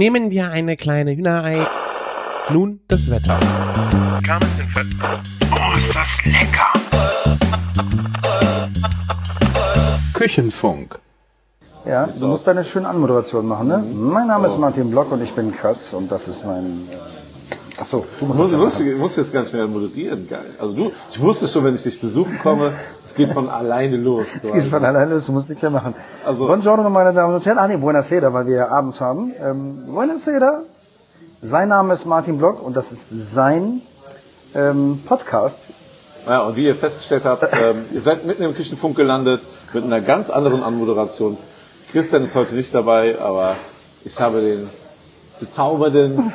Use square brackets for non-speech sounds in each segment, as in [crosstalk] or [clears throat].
Nehmen wir eine kleine Hühnerei. Nun das Wetter. Oh, ist das lecker! Küchenfunk. Ja, du musst deine schöne Anmoderation machen, ne? Mein Name ist Martin Block und ich bin krass und das ist mein. Äh, achso, du musst Muss, das ja muss, machen. muss jetzt gar nicht mehr moderieren, geil. Also du, ich wusste schon, wenn ich dich besuchen komme, es geht von alleine los. Es geht von alleine, los, du musst nichts mehr machen. Also- Buongiorno, meine Damen und Herren. Ah, nee, Buonasera, weil wir ja abends haben. Ähm, Buonasera. Sein Name ist Martin Block und das ist sein ähm, Podcast. Ja, und wie ihr festgestellt habt, [laughs] ähm, ihr seid mitten im Küchenfunk gelandet mit einer ganz anderen Anmoderation. Christian ist heute nicht dabei, aber ich habe den bezaubernden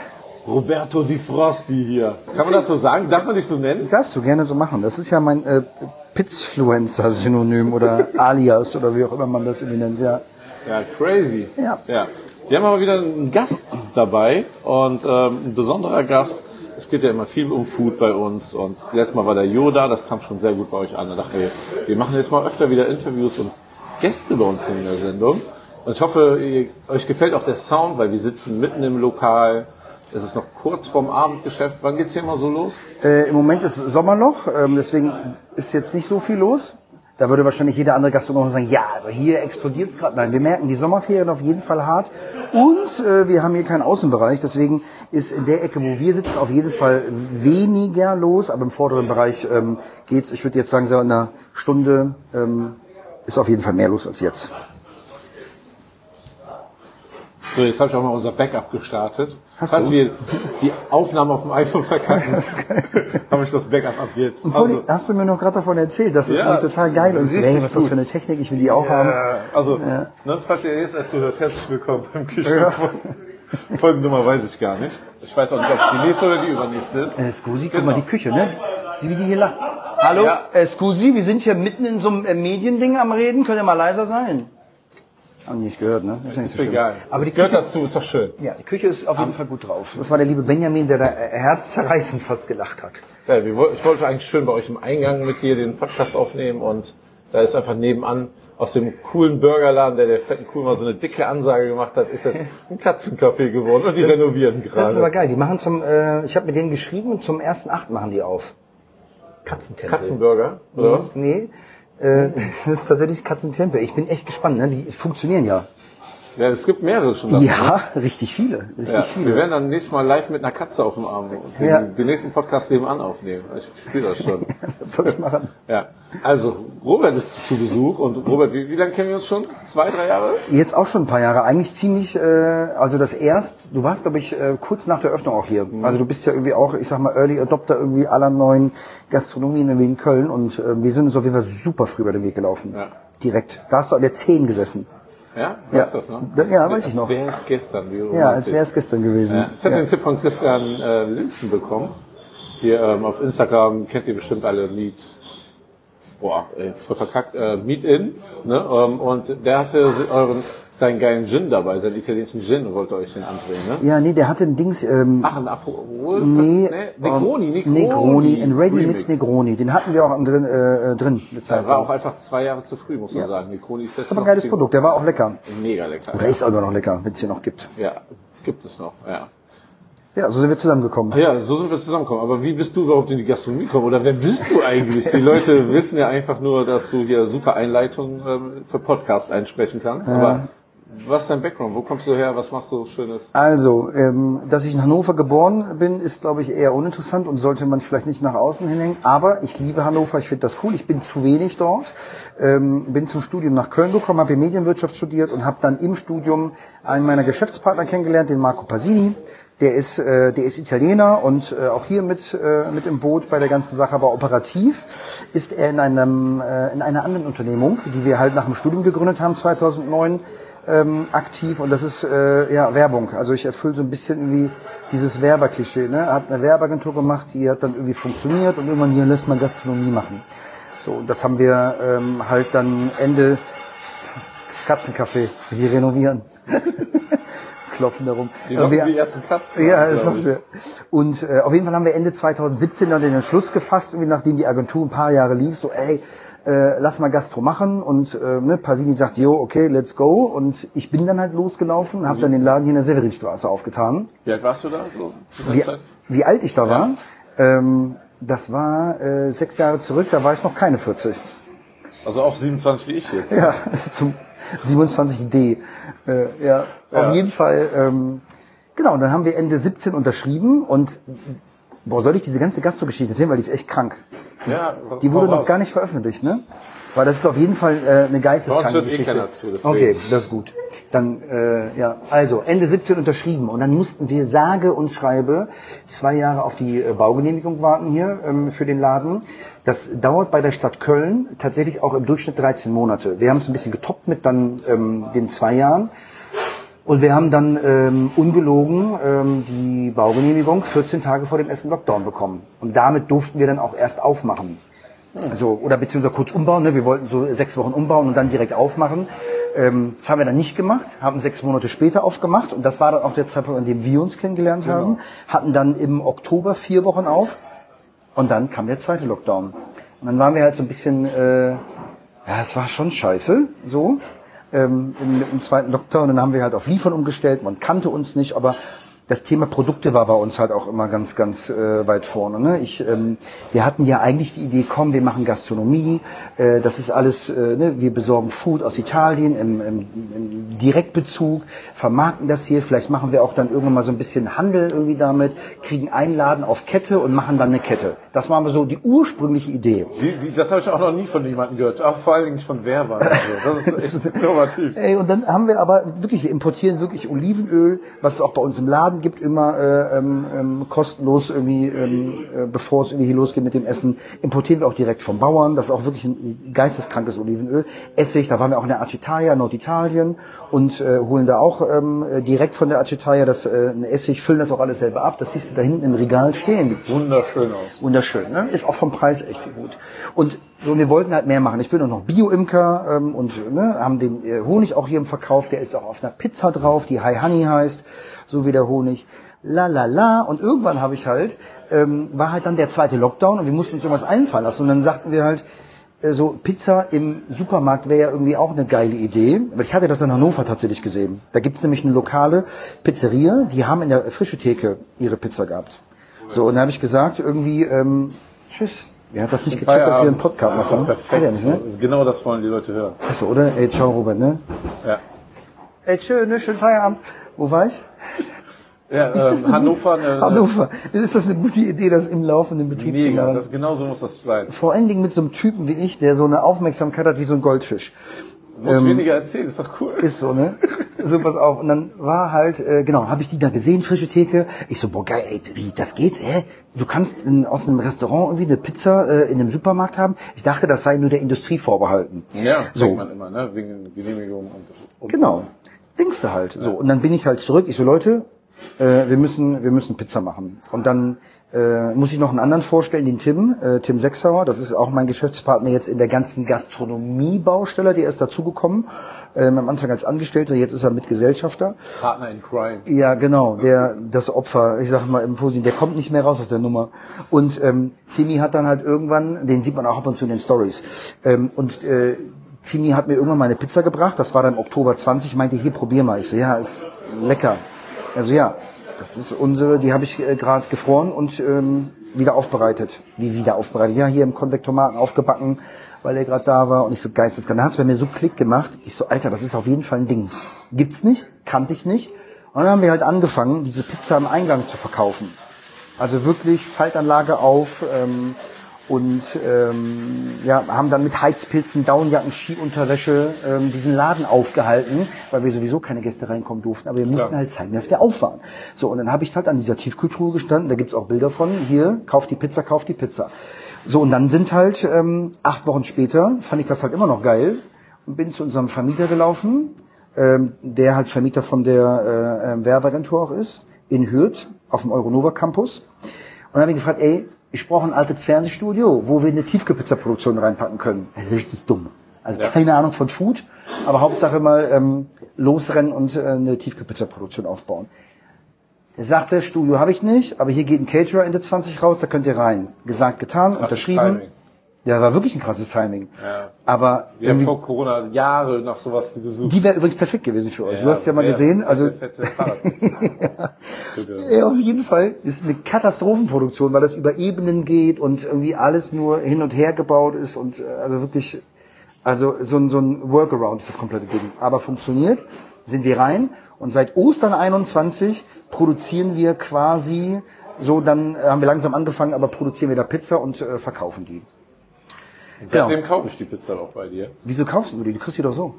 Roberto Di Frosti hier. Kann man das so sagen? Darf man dich so nennen? Darfst du gerne so machen. Das ist ja mein äh, Pitzfluencer-Synonym oder [laughs] Alias oder wie auch immer man das irgendwie nennt. Ja. Ja, crazy. Ja. ja. Wir haben aber wieder einen Gast dabei und ähm, ein besonderer Gast. Es geht ja immer viel um Food bei uns und letztes Mal war der Yoda, das kam schon sehr gut bei euch an. Da dachten wir, wir machen jetzt mal öfter wieder Interviews und Gäste bei uns in der Sendung. Und ich hoffe, ihr, euch gefällt auch der Sound, weil wir sitzen mitten im Lokal. Es ist noch kurz vorm Abendgeschäft. Wann geht's hier immer so los? Äh, Im Moment ist Sommerloch, ähm, deswegen ist jetzt nicht so viel los. Da würde wahrscheinlich jeder andere Gastronom sagen, ja, also hier explodiert es gerade. Nein, wir merken die Sommerferien auf jeden Fall hart. Und äh, wir haben hier keinen Außenbereich, deswegen ist in der Ecke, wo wir sitzen, auf jeden Fall weniger los. Aber im vorderen Bereich ähm, geht's, ich würde jetzt sagen, so in einer Stunde ähm, ist auf jeden Fall mehr los als jetzt. So, jetzt habe ich auch mal unser Backup gestartet. Hast Falls du? wir die Aufnahme auf dem iPhone verkacken, habe [laughs] ich das Backup ab jetzt. Und Also, hast du mir noch gerade davon erzählt, das ist Ja, total geil. Und hey, was ist das für eine Technik, ich will die auch haben. äh, also ne, falls ihr jetzt erst zuhört, herzlich willkommen beim Küchenfunk. Folgennummer weiß ich gar nicht. Ich weiß auch nicht, ob es die nächste oder die übernächste ist. Äh, Scusi, guck mal, die Küche, ne? Die, wie die hier lacht. Hallo, Genau. Ja. äh, Scusi, wir sind hier mitten in so einem Mediending am Reden. Könnt ihr mal leiser sein? Haben die nicht gehört, ne? Ist, ja nicht Ist so schlimm. egal. Aber die das gehört Küche, dazu, ist doch schön. ja, die Küche ist auf jeden Fall gut drauf. Das war der liebe Benjamin, der da äh, herzzerreißend fast gelacht hat. Ja, ich wollte eigentlich schön bei euch im Eingang mit dir den Podcast aufnehmen und da ist einfach nebenan aus dem coolen Burgerladen, der der fetten Kuh mal so eine dicke Ansage gemacht hat, ist jetzt ein Katzencafé geworden und die renovieren Das ist aber gerade. geil. Die machen zum, äh, ich habe mit denen geschrieben und zum ersten Acht machen die auf. Katzentempel. Katzenburger, oder was? Nee, äh, [laughs] das ist tatsächlich Katzentempel. Ich bin echt gespannt, ne? Die funktionieren ja. Ja, es gibt mehrere schon. davon. Ja, richtig viele. Richtig Ja, viele. wir werden dann nächstes Mal live mit einer Katze auf dem Arm den, Ja. den nächsten Podcast nebenan aufnehmen. Ich spüre das schon. [laughs] Soll's machen? ja. Also, Robert ist zu Besuch und Robert, wie, wie lange kennen wir uns schon? Zwei, drei Jahre? Jetzt auch schon ein paar Jahre. Eigentlich ziemlich, äh, also das erst, du warst, glaube ich, äh, kurz nach der Öffnung auch hier. Mhm. Also du bist ja irgendwie auch, ich sag mal, Early Adopter irgendwie aller neuen Gastronomien in Köln und äh, wir sind uns auf jeden Fall super früh über den Weg gelaufen. Ja. Direkt. Da hast du an der 10 gesessen. Ja? Ja. Weißt du das noch? Das- ja, weiß ich noch. Als wäre es gestern. Wie Ja, als wäre es gestern gewesen. Ja. Ich hatte den Tipp von Christian äh, Linzen bekommen. Hier ähm, auf Instagram kennt ihr bestimmt alle Meet. Boah, ey, voll verkackt. Äh, Meet In. Ne? Ähm, und der hatte euren, seinen geilen Gin dabei, seinen italienischen Gin wollte euch den andrehen. Ne? Ja, nee, der hatte ein Dings, ähm, Ach, ein Aperol? nee, Negroni, ähm, Negroni. Negroni, ein Ready Mix Remix. Negroni. Den hatten wir auch drin, äh, äh, drin. Der war auch einfach zwei Jahre zu früh, muss man Ja. sagen. Negroni ist jetzt ist aber ein geiles Produkt, der war auch lecker. Mega lecker. Oder ist auch immer noch lecker, wenn es hier noch gibt. Ja, gibt es noch, ja. Ja, so sind wir zusammengekommen. Ja, so sind wir zusammengekommen. Aber wie bist du überhaupt in die Gastronomie gekommen? Oder wer bist du eigentlich? Die Leute [laughs] wissen ja einfach nur, dass du hier super Einleitungen ähm, für Podcasts einsprechen kannst. Aber was ist dein Background? Wo kommst du her? Was machst du Schönes? Also, ähm, dass ich in Hannover geboren bin, ist, glaube ich, eher uninteressant und sollte man vielleicht nicht nach außen hinhängen. Aber ich liebe Hannover, ich finde das cool. Ich bin zu wenig dort. Ähm, bin zum Studium nach Köln gekommen, habe hier Medienwirtschaft studiert und habe dann im Studium einen meiner Geschäftspartner kennengelernt, den Marco Pasini. Der ist, äh, der ist Italiener und äh, auch hier mit, äh, mit im Boot bei der ganzen Sache, aber operativ ist er in, einem, äh, in einer anderen Unternehmung, die wir halt nach dem Studium gegründet haben, 2009, ähm, aktiv und das ist äh, ja Werbung. Also ich erfülle so ein bisschen irgendwie dieses Werberklischee. Ne? Er hat eine Werbeagentur gemacht, die hat dann irgendwie funktioniert und irgendwann hier lässt man Gastronomie machen. So, das haben wir ähm, halt dann Ende das Katzencafé hier renovieren. [laughs] Klopfen darum. Die wir- die ersten Kasten. ja, das sagst du. Und äh, auf jeden Fall haben wir Ende 2017 dann den Entschluss gefasst, irgendwie nachdem die Agentur ein paar Jahre lief, so ey, äh, lass mal Gastro machen und äh, ne, Pasini sagt, jo, okay, let's go und ich bin dann halt losgelaufen, habe dann den Laden hier in der Severinstraße aufgetan. Wie alt warst du da so Wie, wie alt ich da war? Ähm, das war äh, sechs Jahre zurück, da war ich noch keine 40. Also auch 27 wie ich jetzt. Ja, [laughs] zum 27D. Äh, ja, Ja. auf jeden Fall. Ähm, genau, und dann haben wir Ende 17 unterschrieben und boah, soll ich diese ganze Gastro-Geschichte erzählen, weil die ist echt krank. Ja, Die wurde noch raus. gar nicht veröffentlicht, ne? Weil das ist auf jeden Fall äh, eine geisteskranke eh Geschichte. keiner zu, deswegen. okay, das ist gut. Dann, äh, ja, also Ende 17 unterschrieben und dann mussten wir sage und schreibe zwei Jahre auf die äh, Baugenehmigung warten hier ähm, für den Laden. Das dauert bei der Stadt Köln tatsächlich auch im Durchschnitt 13 Monate. Wir haben es ein bisschen getoppt mit dann ähm, den zwei Jahren. Und wir haben dann ähm, ungelogen ähm, die Baugenehmigung 14 Tage vor dem ersten Lockdown bekommen. Und damit durften wir dann auch erst aufmachen. Also, oder beziehungsweise kurz umbauen. Ne? Wir wollten so sechs Wochen umbauen und dann direkt aufmachen. Ähm, das haben wir dann nicht gemacht, haben sechs Monate später aufgemacht. Und das war dann auch der Zeitpunkt, an dem wir uns kennengelernt haben. Hatten dann im Oktober vier Wochen auf. Und dann kam der zweite Lockdown. Und dann waren wir halt so ein bisschen, äh, ja, es war schon scheiße, so, ähm, im, im zweiten Lockdown. Dann haben wir halt auf Liefern umgestellt, man kannte uns nicht, aber das Thema Produkte war bei uns halt auch immer ganz, ganz äh, weit vorne. Ne? Ich, ähm, wir hatten ja eigentlich die Idee, komm, wir machen Gastronomie, äh, das ist alles, äh, ne? wir besorgen Food aus Italien im, im, im Direktbezug, vermarkten das hier, vielleicht machen wir auch dann irgendwann mal so ein bisschen Handel irgendwie damit, kriegen Einladen auf Kette und machen dann eine Kette. Das war mal so die ursprüngliche Idee. Die, die, das habe ich auch noch nie von jemandem gehört. Auch vor allen Dingen nicht von Werbern. Also, das ist [laughs] echt innovativ. Ey, und dann haben wir aber wirklich, wir importieren wirklich Olivenöl, was es auch bei uns im Laden gibt, immer äh, ähm, ähm, kostenlos irgendwie, ähm, äh, bevor es irgendwie hier losgeht mit dem Essen, importieren wir auch direkt vom Bauern. Das ist auch wirklich ein geisteskrankes Olivenöl. Essig, da waren wir auch in der Acetaia, Norditalien und äh, holen da auch ähm, äh, direkt von der Acetaia das äh, Essig, füllen das auch alles selber ab. Das siehst du da hinten im Regal stehen. Wunderschön aus. Wunderschön, ne? Ist auch vom Preis echt gut. Und so, wir wollten halt mehr machen. Ich bin auch noch Bio-Imker ähm, und ne, haben den äh, Honig auch hier im Verkauf. Der ist auch auf einer Pizza drauf, die High Honey heißt, so wie der Honig. La la la. Und irgendwann habe ich halt, ähm, war halt dann der zweite Lockdown und wir mussten uns irgendwas einfallen lassen. Und dann sagten wir halt, äh, so Pizza im Supermarkt wäre ja irgendwie auch eine geile Idee. Aber ich hatte das in Hannover tatsächlich gesehen. Da gibt's nämlich eine lokale Pizzeria, die haben in der frische Theke ihre Pizza gehabt. So, und dann habe ich gesagt, irgendwie, ähm, tschüss. Er hat das nicht gecheckt, dass wir einen Podcast Das machen. perfekt. Er nicht, ne? Genau das wollen die Leute hören. Achso, oder? Ey, ciao, Robert, ne? Ja. Ey, schön, ne? Schönen Feierabend. Wo war ich? Ja, ähm, Hannover, eine, Hannover. Ist das eine gute Idee, das im laufenden Betrieb zu mega. machen? Das, genau so muss das sein. Vor allen Dingen mit so einem Typen wie ich, der so eine Aufmerksamkeit hat wie so ein Goldfisch. Du musst weniger erzählen, ist doch cool. Ist so, ne? [laughs] So, pass auf. Und dann war halt, äh, genau, habe ich die da gesehen, frische Theke. Ich so, boah, geil, ey, wie, das geht? Hä? Du kannst in, aus einem Restaurant irgendwie eine Pizza äh, in einem Supermarkt haben? Ich dachte, das sei nur der Industrie vorbehalten. Ja, so. man immer, ne? Wegen Genehmigung und, und Genau. Denkst du halt. So. Und dann bin ich halt zurück. Ich so, Leute, äh, wir müssen, wir müssen Pizza machen. Und dann äh, muss ich noch einen anderen vorstellen, den Tim, äh, Tim Sechsauer. Das ist auch mein Geschäftspartner jetzt in der ganzen Gastronomie-Baustelle. Der ist dazugekommen. Ähm, am Anfang als Angestellter, jetzt ist er Mitgesellschafter. Partner in Crime. Ja, genau, der das Opfer, ich sag mal im Positiven, der kommt nicht mehr raus aus der Nummer. Und ähm, Timmy hat dann halt irgendwann, den sieht man auch ab und zu in den Stories. Ähm, und äh, Timmy hat mir irgendwann mal eine Pizza gebracht, das war dann Oktober 20, meinte, hier probier mal. Ich so, ja, ist lecker. Also ja, das ist unsere, die habe ich äh, gerade gefroren und ähm, wieder aufbereitet. Wie wieder aufbereitet? Ja, hier im Konvektomaten aufgebacken, weil er gerade da war. Und ich so, geisteskrank. Da hat's bei mir so Klick gemacht. Ich so, Alter, das ist auf jeden Fall ein Ding. Gibt's nicht, kannte ich nicht. Und dann haben wir halt angefangen, diese Pizza im Eingang zu verkaufen. Also wirklich Faltanlage auf ähm, und ähm, ja, haben dann mit Heizpilzen, Downjacken, Skiunterwäsche ähm, diesen Laden aufgehalten, weil wir sowieso keine Gäste reinkommen durften. Aber wir mussten halt zeigen, dass wir auf waren. So, und dann habe ich halt an dieser Tiefkühltruhe gestanden, da gibt's auch Bilder von, hier, kauf die Pizza, kauf die Pizza. So, und dann sind halt ähm, acht Wochen später, fand ich das halt immer noch geil und bin zu unserem Vermieter gelaufen, ähm, der halt Vermieter von der äh, äh, Werbeagentur auch ist, in Hürth, auf dem Euronova Campus. Und habe ich gefragt, ey, ich brauche ein altes Fernsehstudio, wo wir eine Tiefkühlpizza-Produktion reinpacken können. Das ist richtig dumm. Also Ja. keine Ahnung von Food, aber Hauptsache mal ähm, losrennen und äh, eine Tiefkühlpizza-Produktion aufbauen. Der sagte, Studio habe ich nicht, aber hier geht ein Caterer Ende 20 raus, da könnt ihr rein. Gesagt, getan, Krasses unterschrieben. Timing. Ja, war wirklich ein krasses Timing. Ja. Aber Wir haben irgendwie, vor Corona Jahre nach sowas gesucht. die wäre übrigens perfekt gewesen für euch. du hast ja mal gesehen, also Fette Fahrrad. [laughs] Bitte. Ja, auf jeden Fall ist eine Katastrophenproduktion, weil das über Ebenen geht und irgendwie alles nur hin und her gebaut ist und äh, also wirklich, also so ein, so ein Workaround ist das komplette Ding. Aber funktioniert, sind wir rein und seit Ostern 21 produzieren wir quasi so, dann haben wir langsam angefangen, aber produzieren wir da Pizza und äh, verkaufen die. Genau. Seitdem kaufe ich die Pizza auch bei dir. Wieso kaufst du die? Du kriegst die doch so.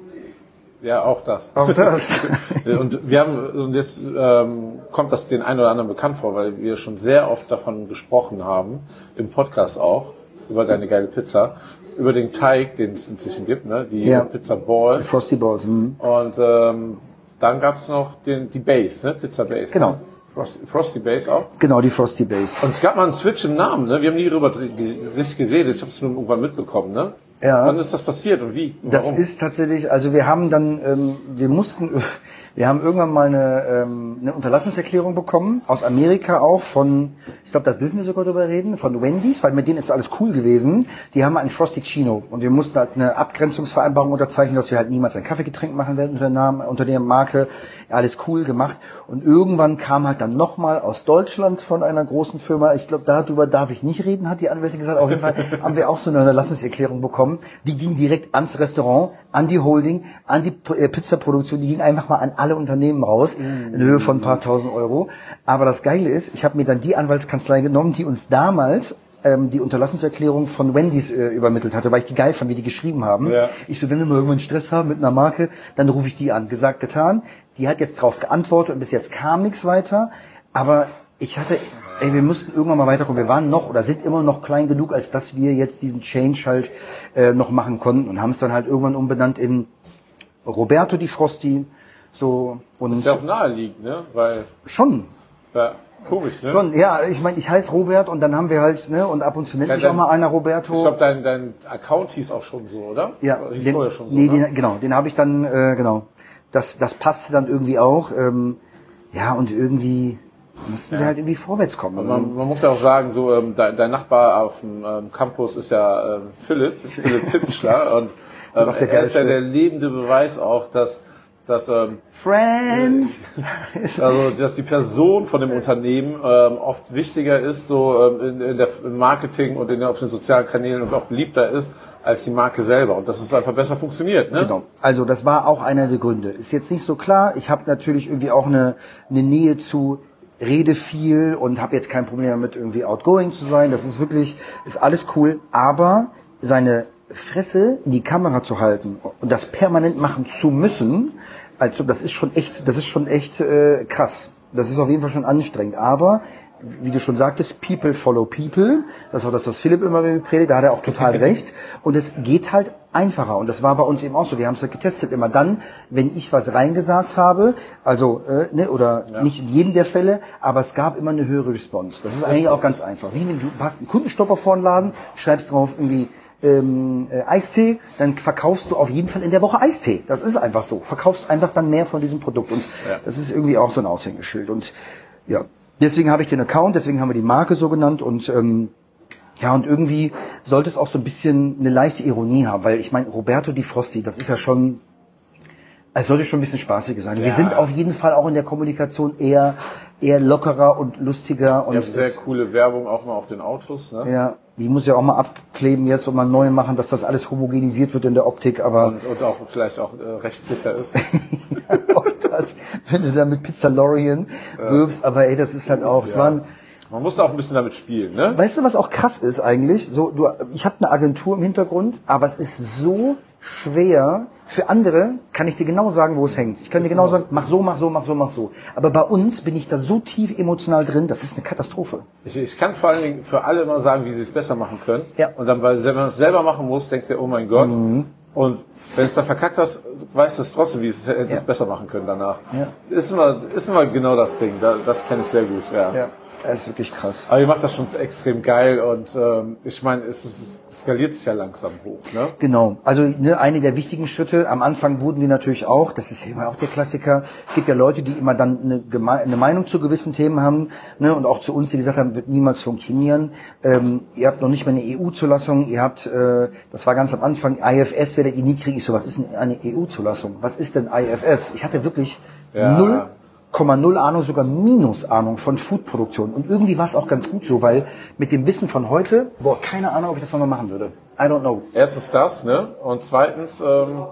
Ja, auch das. Auch das. [laughs] und wir haben, und jetzt ähm, kommt das den einen oder anderen bekannt vor, weil wir schon sehr oft davon gesprochen haben, im Podcast auch, über deine geile Pizza, über den Teig, den es inzwischen gibt, ne? die Ja. Pizza Balls. Frosty Balls. mhm. Und ähm, dann gab's noch den, die Base, ne? Pizza Base. Genau. Ne? Frosty, Frosty Base auch. Genau, die Frosty Base. Und es gab mal einen Switch im Namen, ne? Wir haben nie darüber richtig geredet. Ich habe es nur irgendwann mitbekommen, ne? Ja. Wann ist das passiert und wie? Und Das warum? ist tatsächlich, also wir haben dann, ähm, wir mussten, [laughs] wir haben irgendwann mal eine, ähm, eine Unterlassungserklärung bekommen, aus Amerika auch, von, ich glaube, das dürfen wir sogar drüber reden, von Wendy's, weil mit denen ist alles cool gewesen. Die haben einen Frosty Chino und wir mussten halt eine Abgrenzungsvereinbarung unterzeichnen, dass wir halt niemals ein Kaffeegetränk machen werden unter der Namen, unter der Marke. Alles cool gemacht. Und irgendwann kam halt dann nochmal aus Deutschland von einer großen Firma, ich glaube, darüber darf ich nicht reden, hat die Anwältin gesagt. Auf jeden Fall [laughs] haben wir auch so eine Unterlassungserklärung bekommen. Die ging direkt ans Restaurant, an die Holding, an die äh, Pizzaproduktion. Die ging einfach mal an alle Unternehmen raus, in Höhe von ein paar tausend Euro. Aber das Geile ist, ich habe mir dann die Anwaltskanzlei genommen, die uns damals ähm, die Unterlassungserklärung von Wendy's äh, übermittelt hatte, weil ich die geil fand, wie die geschrieben haben. Ja. Ich so, wenn wir mal irgendwann Stress haben mit einer Marke, dann rufe ich die an. Gesagt, getan. Die hat jetzt drauf geantwortet und bis jetzt kam nichts weiter. Aber ich hatte, ey, wir mussten irgendwann mal weiterkommen. Wir waren noch oder sind immer noch klein genug, als dass wir jetzt diesen Change halt äh, noch machen konnten und haben es dann halt irgendwann umbenannt in Roberto Di Frosti. So und ist ja auch naheliegend, ne? Weil, schon, ja, komisch, ne? schon, ja, ich meine, ich heiße Robert und dann haben wir halt, ne, und ab und zu nennt Ja, mich auch mal einer Roberto. Ich glaube, dein, dein Account hieß auch schon so, oder? Ja, hieß den, vorher schon so. nee, ne? den, genau, den habe ich dann, äh, genau. Das, das passte dann irgendwie auch. Ähm, ja, und irgendwie mussten wir halt irgendwie vorwärts kommen. Man, man muss ja auch sagen, so ähm, dein, dein Nachbar auf dem ähm, Campus ist ja ähm, Philipp, Philipp Pittschler [laughs] und ähm, er ist ja der lebende Beweis auch, dass dass ähm, Friends! [laughs] also dass die Person von dem Unternehmen ähm, oft wichtiger ist, so ähm, in, in der im Marketing und in, auf den sozialen Kanälen und auch beliebter ist als die Marke selber und dass es einfach besser funktioniert, ne? Genau. Also das war auch einer der Gründe. Ist jetzt nicht so klar. Ich habe natürlich irgendwie auch eine, eine Nähe zu rede viel und habe jetzt kein Problem damit, irgendwie outgoing zu sein. Das ist wirklich, ist alles cool. Aber seine Fresse in die Kamera zu halten und das permanent machen zu müssen, also das ist schon echt, das ist schon echt äh, krass. Das ist auf jeden Fall schon anstrengend. Aber wie du schon sagtest, people follow people. Das ist auch das, was Philipp immer predigt, da hat er auch total [laughs] recht. Und es geht halt einfacher. Und das war bei uns eben auch so. Wir haben es halt getestet. Immer dann, wenn ich was reingesagt habe, also, äh, ne, oder nicht in jedem der Fälle, aber es gab immer eine höhere Response. Das ist eigentlich auch ganz einfach. Wie wenn du hast einen Kundenstopper vor den Laden, schreibst drauf irgendwie, ähm, äh, Eistee, dann verkaufst du auf jeden Fall in der Woche Eistee. Das ist einfach so. Verkaufst einfach dann mehr von diesem Produkt. Und Ja. das ist irgendwie auch so ein Aushängeschild. Und ja, deswegen habe ich den Account, deswegen haben wir die Marke so genannt und ähm, ja, und irgendwie sollte es auch so ein bisschen eine leichte Ironie haben, weil ich meine, Roberto Di Frosti, das ist ja schon, es sollte schon ein bisschen spaßiger sein. Wir Ja. sind auf jeden Fall auch in der Kommunikation eher, eher lockerer und lustiger und habt sehr coole Werbung auch mal auf den Autos, ne? ja, die muss ja auch mal abkleben jetzt und mal neu machen, dass das alles homogenisiert wird in der Optik, aber Und, und auch vielleicht auch äh, rechtssicher ist. [laughs] auch das, wenn du da mit Pizzalorian wirbst, aber ey, das ist halt auch, es waren, Man muss da auch ein bisschen damit spielen, ne? Weißt du, was auch krass ist eigentlich? So, du, ich habe eine Agentur im Hintergrund, aber es ist so schwer. Für andere kann ich dir genau sagen, wo es hängt. Ich kann dir genau sagen, mach so, mach so, mach so, mach so. Aber bei uns bin ich da so tief emotional drin, das ist eine Katastrophe. Ich, ich kann vor allen Dingen für alle immer sagen, wie sie es besser machen können. Ja. Und dann, weil wenn man es selber machen muss, denkst du, oh mein Gott. Mhm. Und wenn es dann verkackt hast, weißt du es trotzdem, wie es hättest Ja. es besser machen können danach. Ja. Ist immer, ist immer genau das Ding. Da, das kenne ich sehr gut, ja. Ja. Das ist wirklich krass. Aber ihr macht das schon extrem geil und ähm, ich meine, es, es, skaliert sich ja langsam hoch. Ne? Genau. Also ne, eine der wichtigen Schritte. Am Anfang wurden wir natürlich auch, das ist immer auch der Klassiker. Es gibt ja Leute, die immer dann eine, geme- eine Meinung zu gewissen Themen haben ne, und auch zu uns, die gesagt haben, wird niemals funktionieren. Ähm, ihr habt noch nicht mal eine EU-Zulassung. Ihr habt, äh, das war ganz am Anfang, IFS werdet ihr nie kriegen. Ich so, was ist denn eine EU-Zulassung? Was ist denn IFS? Ich hatte wirklich Ja. null 0,0 Ahnung, sogar Minusahnung von Foodproduktion. Und irgendwie war es auch ganz gut so, weil mit dem Wissen von heute, boah, keine Ahnung, ob ich das nochmal machen würde. I don't know. Erstens das, ne? Und zweitens, ähm,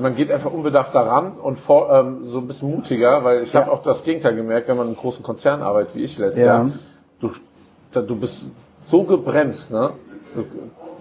man geht einfach unbedacht daran und vor, ähm, so ein bisschen mutiger, weil ich habe auch das Gegenteil gemerkt, wenn man in einem großen Konzern arbeitet, wie ich letztes Ja. Jahr. Du, du bist so gebremst, ne? Du,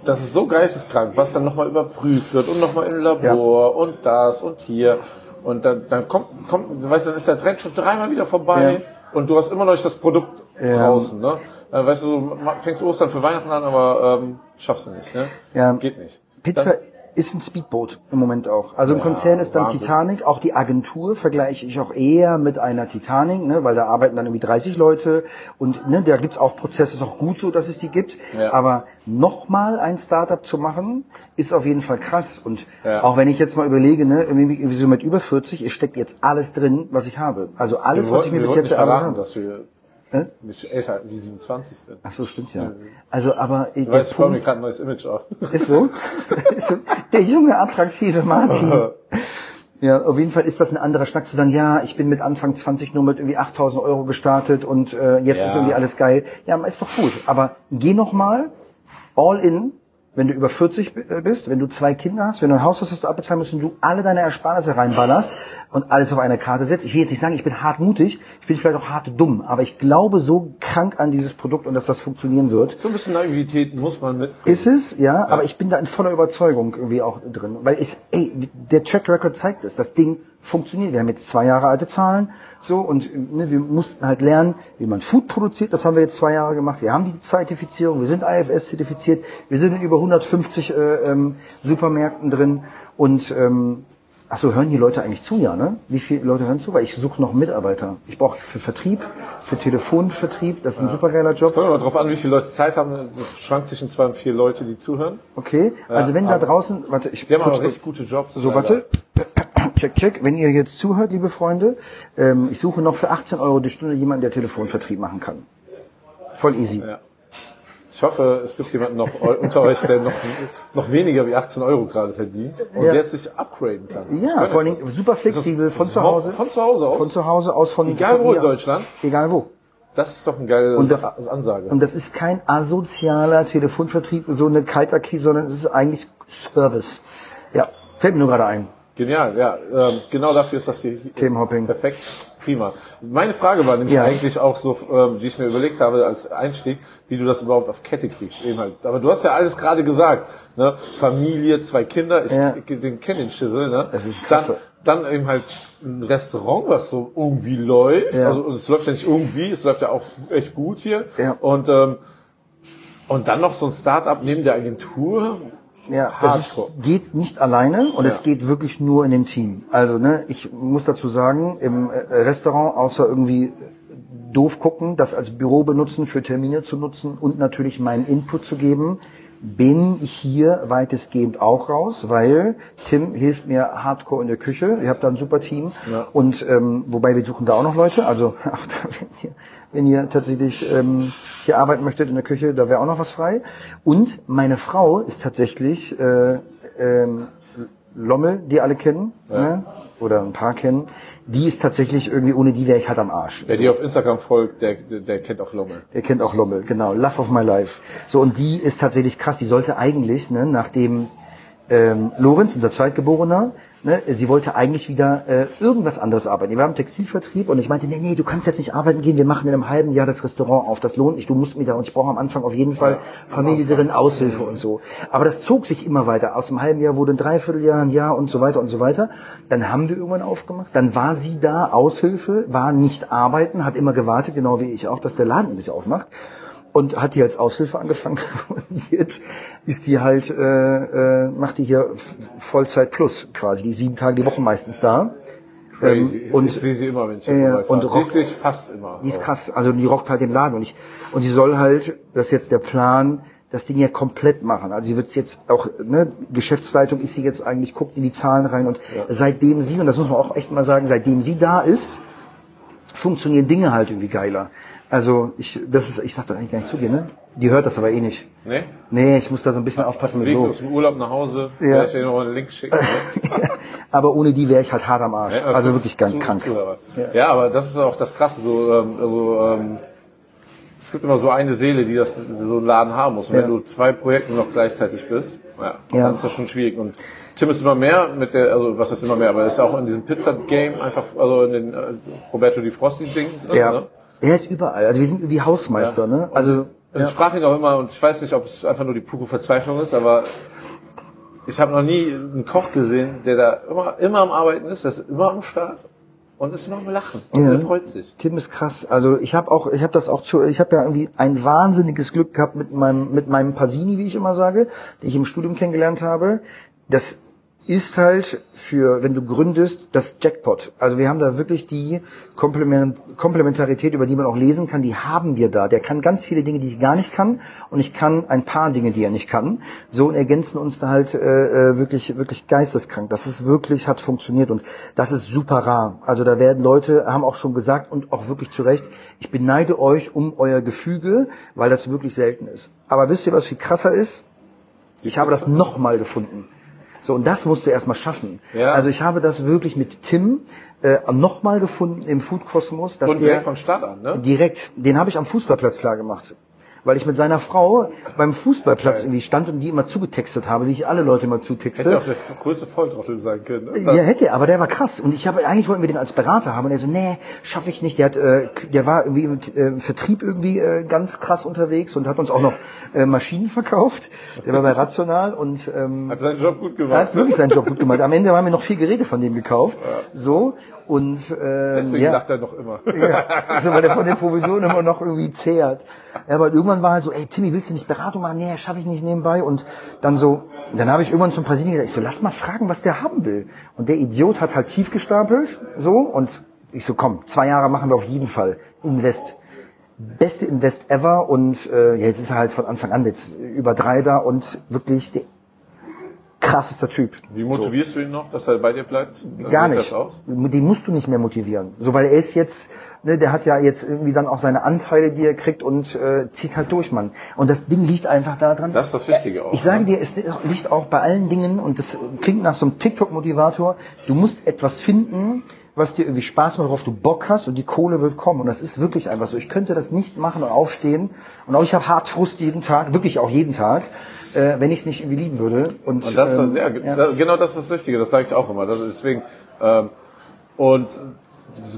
das ist so geisteskrank, was dann nochmal überprüft wird und nochmal im Labor und das und hier. Und dann, dann kommt, kommt, weißt du, dann ist der Trend schon dreimal wieder vorbei Ja. und du hast immer noch nicht das Produkt Ja. draußen, ne? Äh, Weißt du, du fängst Ostern für Weihnachten an, aber ähm, schaffst du nicht, ne? Ja. Geht nicht. Pizza ist ein Speedboat im Moment auch. Also im Konzern ist dann Wahnsinn. Titanic, auch die Agentur vergleiche ich auch eher mit einer Titanic, ne, weil da arbeiten dann irgendwie 30 Leute und ne, da gibt's auch Prozesse, ist auch gut so, dass es die gibt. Ja. Aber nochmal ein Startup zu machen, ist auf jeden Fall krass. Und Ja. auch wenn ich jetzt mal überlege, ne, irgendwie so mit über 40, es steckt jetzt alles drin, was ich habe. Also alles, wir was ich wollten, mir wir bis jetzt erarbeitet habe. Hä? nicht älter wie 27 sind. Ach so, stimmt ja. Also, aber äh, Du der weißt, ich mir gerade ein neues Image auf. ist so, [laughs] ist so, der junge, attraktive Martin. [laughs] Ja, auf jeden Fall ist das ein anderer Schnack zu sagen, ja, ich bin mit Anfang 20 nur mit irgendwie 8000 Euro gestartet und äh, jetzt Ja. ist irgendwie alles geil. Ja, ist doch gut. Aber geh noch mal all in, wenn du über 40 b- äh, bist, wenn du zwei Kinder hast, wenn du ein Haus hast, das du abbezahlen musst und du alle deine Ersparnisse reinballerst und alles auf eine Karte setzt. Ich will jetzt nicht sagen, ich bin hart mutig, ich bin vielleicht auch hart dumm, aber ich glaube so krank an dieses Produkt und dass das funktionieren wird. So ein bisschen Naivität muss man mit. Ist es, ja, aber ich bin da in voller Überzeugung irgendwie auch drin. Weil es, ey, der Track Record zeigt es, das Ding funktioniert. Wir haben jetzt zwei Jahre alte Zahlen, so, und ne, wir mussten halt lernen, wie man Food produziert, das haben wir jetzt zwei Jahre gemacht. Wir haben die Zertifizierung, wir sind IFS zertifiziert, wir sind in über 150 äh, ähm, Supermärkten drin. Und ähm, Ach so, hören die Leute eigentlich zu, ja, ne? Wie viele Leute hören zu? Weil ich suche noch Mitarbeiter. Ich brauche für Vertrieb, für Telefonvertrieb, das ist ein super geiler Job. Kommt immer drauf an, wie viele Leute Zeit haben. Das schwankt zwischen zwei und vier Leute, die zuhören. Okay, also wenn da draußen, warte, ich Die haben aber richtig gute Jobs. So, warte. [coughs] Check, check. Wenn ihr jetzt zuhört, liebe Freunde, ähm, ich suche noch für 18 Euro die Stunde jemanden, der Telefonvertrieb machen kann. Voll easy. Ja. Ich hoffe, es gibt jemanden noch unter euch, der noch, noch weniger wie 18 Euro gerade verdient und Ja. jetzt sich upgraden kann. Ja, vor allen. Dingen super flexibel von zu Hause. Von zu Hause aus? Von zu Hause aus, von Egal von wo in aus. Deutschland? Egal wo. Das ist doch ein geiles Und das- Ansage. Und das ist kein asozialer Telefonvertrieb, so eine Kaltakquise, sondern es ist eigentlich Service. Ja, fällt mir nur gerade ein. Genial, ja. Ähm, genau dafür ist das hier Themenhopping. perfekt. Prima. Meine Frage war nämlich Ja. eigentlich auch so, ähm, die ich mir überlegt habe als Einstieg, wie du das überhaupt auf Kette kriegst. Eben halt. Aber du hast ja alles gerade gesagt. Ne? Familie, zwei Kinder, ich Ja. den kenne den Schissel. Ne? Das ist dann, klasse. dann eben halt ein Restaurant, was so irgendwie läuft. Ja. Also und es läuft ja nicht irgendwie, es läuft ja auch echt gut hier. Ja. Und ähm, und dann noch so ein Start-up neben der Agentur. Ja, das geht nicht alleine und Ja. es geht wirklich nur in dem Team. Also, ne, ich muss dazu sagen, im äh, Restaurant, außer irgendwie doof gucken, das als Büro benutzen, für Termine zu nutzen und natürlich meinen Input zu geben, bin ich hier weitestgehend auch raus, weil Tim hilft mir hardcore in der Küche. Ihr habt da ein super Team. Ja. Und ähm, wobei wir suchen da auch noch Leute. Also [laughs] auch da, wenn, ihr, wenn ihr tatsächlich ähm, hier arbeiten möchtet in der Küche, da wäre auch noch was frei. Und meine Frau ist tatsächlich äh, ähm, Lommel, die alle kennen, ne? oder ein paar kennen. Die ist tatsächlich irgendwie, ohne die wäre ich halt am Arsch. Wer dir auf Instagram folgt, der, der, der kennt auch Lommel. Der kennt auch Lommel, genau. Love of my life. So, und die ist tatsächlich krass. Die sollte eigentlich, ne, nachdem ähm, Lorenz, unser Zweitgeborener, ne, sie wollte eigentlich wieder äh, irgendwas anderes arbeiten. Wir haben Textilvertrieb und ich meinte, nee, nee, du kannst jetzt nicht arbeiten gehen, wir machen in einem halben Jahr das Restaurant auf, das lohnt nicht, du musst mir da, und ich brauche am Anfang auf jeden Fall Familie drin, Aushilfe und so. Aber das zog sich immer weiter. Aus dem halben Jahr wurde ein Dreivierteljahr, ein Jahr und so weiter und so weiter. Dann haben wir irgendwann aufgemacht, dann war sie da, Aushilfe, war nicht arbeiten, hat immer gewartet, genau wie ich auch, dass der Laden sich aufmacht und hat die als Aushilfe angefangen [laughs] und jetzt ist die halt äh, äh, macht die hier Vollzeit plus quasi die sieben Tage die Woche meistens da Crazy. Ähm, und ich sehe sie immer, wenn ich äh, und vorbeifahre. Rock- Die sehe ich fast immer. Die ist krass, also die rockt halt den Laden und ich und die soll halt, das ist jetzt der Plan, das Ding ja komplett machen. Also sie wird jetzt auch, ne, Geschäftsleitung ist sie jetzt eigentlich, guckt in die Zahlen rein und seitdem sie, und das muss man auch echt mal sagen, seitdem sie da ist, funktionieren Dinge halt irgendwie geiler. Also ich, das ist, ich darf da eigentlich gar nicht zugehen, ne? Die hört das aber eh nicht. Ne? Nee, ich muss da so ein bisschen aufpassen mit Weg aus dem Urlaub nach Hause. Ja. Ja. Ich dir noch einen Link schicken. Ne? [laughs] aber ohne die wäre ich halt hart am Arsch. Ja, Also wirklich ganz krank. aber- Ja. aber das ist auch das Krasse. So, ähm, also, ähm, es gibt immer so eine Seele, die das so einen Laden haben muss. Und Ja. wenn du zwei Projekte noch gleichzeitig bist, ja, Ja. dann ist das schon schwierig. Und Tim ist immer mehr mit der, also was ist immer mehr, aber er ist auch in diesem Pizza-Game einfach, also in den äh, Roberto Di Frosti-Ding drin. Ja. Ne? Er ist überall. Also wir sind wie Hausmeister, ne? Also Und ich frage ihn auch immer, und ich weiß nicht, ob es einfach nur die pure Verzweiflung ist, aber ich habe noch nie einen Koch gesehen, der da immer, immer am Arbeiten ist, der ist immer am Start und ist immer am Lachen. Und Ja. er freut sich. Tim ist krass. Also ich habe auch, ich habe das auch zu, ich habe ja irgendwie ein wahnsinniges Glück gehabt mit meinem mit meinem Pasini, wie ich immer sage, den ich im Studium kennengelernt habe. Das ist halt für, wenn du gründest, das Jackpot. Also wir haben da wirklich die Komplement Komplementarität, über die man auch lesen kann, die haben wir da. Der kann ganz viele Dinge, die ich gar nicht kann, und ich kann ein paar Dinge, die er nicht kann. So und ergänzen uns da halt äh, äh, wirklich wirklich geisteskrank. Das ist wirklich hat funktioniert und das ist super rar. Also da werden Leute haben auch schon gesagt und auch wirklich zu Recht, ich beneide euch um euer Gefüge, weil das wirklich selten ist. Aber wisst ihr, was viel krasser ist? Ich habe das nochmal gefunden. So, und das musst du erstmal schaffen. Ja. Also ich habe das wirklich mit Tim äh, nochmal gefunden im Food Kosmos. Dass Und der, direkt von Start an, ne? Direkt, den habe ich am Fußballplatz klar gemacht. Weil ich mit seiner Frau beim Fußballplatz irgendwie stand und die immer zugetextet habe, wie ich alle Leute immer Hätte zutexte. auch der größte Volltrottel sein können. Ne? Ja, hätte er, aber der war krass. Und ich habe eigentlich wollten wir den als Berater haben. Und er so, nee, schaffe ich nicht. Der hat, äh, der war irgendwie im äh, Vertrieb irgendwie äh, ganz krass unterwegs und hat uns auch noch äh, Maschinen verkauft. Der war bei Rational und ähm, Hat seinen Job gut er gemacht. hat wirklich seinen Job gut gemacht. Am Ende haben wir noch vier Geräte von dem gekauft. So und äh, Deswegen ja. lacht er noch immer. Ja, also weil der von der Provision immer noch irgendwie zehrt. Ja, aber irgendwann war halt so, ey Timmy, willst du nicht Beratung machen? Nee, schaffe ich nicht nebenbei. Und dann so, dann habe ich irgendwann zum Brasilien gesagt, ich so, lass mal fragen, was der haben will. Und der Idiot hat halt tief gestapelt, so, und ich so, komm, zwei Jahre machen wir auf jeden Fall. Invest. Beste Invest ever und äh, jetzt ist er halt von Anfang an jetzt über drei da und wirklich der krassester Typ. Wie motivierst du ihn noch, dass er bei dir bleibt? Dann Gar nicht. Aus? Den musst du nicht mehr motivieren. So, weil er ist jetzt, ne, der hat ja jetzt irgendwie dann auch seine Anteile, die er kriegt und äh, zieht halt durch, Mann. Und das Ding liegt einfach da dran. Das ist das Wichtige auch. Ich sage ne? dir, es liegt auch bei allen Dingen, und das klingt nach so einem TikTok-Motivator, du musst etwas finden, was dir irgendwie Spaß macht, worauf du Bock hast und die Kohle wird kommen. Und das ist wirklich einfach so. Ich könnte das nicht machen und aufstehen. Und auch ich habe hart Frust jeden Tag, wirklich auch jeden Tag, äh, wenn ich es nicht irgendwie lieben würde. Und, Und das, ähm, ja, da- genau das ist das Richtige, das sage ich auch immer. Das, deswegen, ähm, und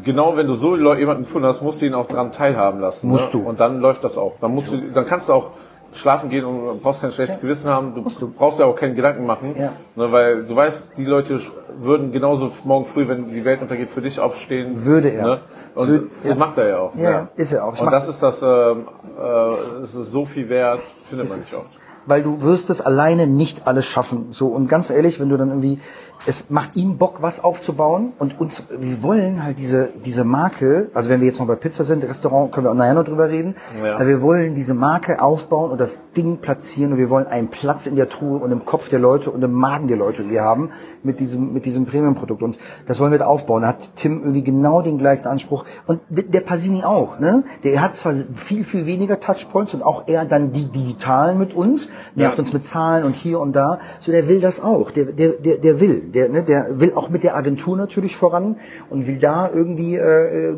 genau wenn du so jemanden gefunden hast, musst du ihn auch dran teilhaben lassen. Musst ne? du. Und dann läuft das auch. Dann musst du, dann kannst du auch schlafen gehen und brauchst kein schlechtes Gewissen haben. Du, du brauchst ja auch keinen Gedanken machen, Ja. ne, weil du weißt, die Leute würden genauso morgen früh, wenn die Welt untergeht, für dich aufstehen. Würde er. Ne? Und Würde- das ja. macht er ja auch. Ja, ist er auch. Ich Und das ist das, ähm, äh, ist so viel wert, findet man nicht oft. Weil du wirst es alleine nicht alles schaffen. So und ganz ehrlich, wenn du dann irgendwie, es macht ihm Bock, was aufzubauen und uns, wir wollen halt diese diese Marke, also wenn wir jetzt noch bei Pizza sind, Restaurant, können wir auch nachher noch drüber reden, Ja. aber wir wollen diese Marke aufbauen und das Ding platzieren und wir wollen einen Platz in der Truhe und im Kopf der Leute und im Magen der Leute, die wir haben mit diesem mit diesem Premium-Produkt und das wollen wir da aufbauen. Da hat Tim irgendwie genau den gleichen Anspruch und der Pasini auch, ne? Der hat zwar viel viel weniger Touchpoints und auch eher dann die digitalen mit uns, nervt Ja. uns mit Zahlen und hier und da. So, der will das auch. Der, der, der, der will. Der, ne, der will auch mit der Agentur natürlich voran und will da irgendwie äh,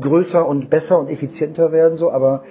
größer und besser und effizienter werden. So, aber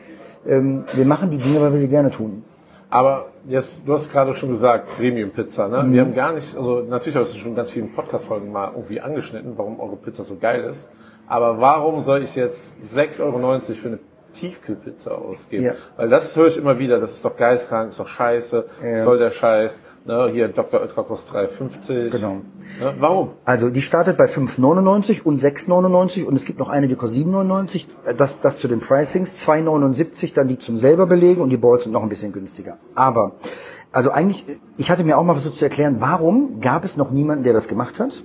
ähm, wir machen die Dinge, weil wir sie gerne tun. Aber jetzt, du hast gerade schon gesagt, Premium Pizza, ne? Mhm. Wir haben gar nicht, also natürlich hast du schon ganz vielen Podcast-Folgen mal irgendwie angeschnitten, warum eure Pizza so geil ist. Aber warum soll ich jetzt 6,90 Euro für eine Tiefkühlpizza ausgeben? Ja. Weil das höre ich immer wieder, das ist doch geistkrank, ist doch scheiße, Ja. soll der Scheiß, ne? Hier Dr. Oetker kostet 3,50. Genau. Ne? Warum? Also die startet bei 5,99 und 6,99 und es gibt noch eine, die kostet 7,99. Das, das zu den Pricings. 2,79 dann die zum selber belegen und die Balls sind noch ein bisschen günstiger. Aber also eigentlich, ich hatte mir auch mal versucht zu erklären, warum gab es noch niemanden, der das gemacht hat.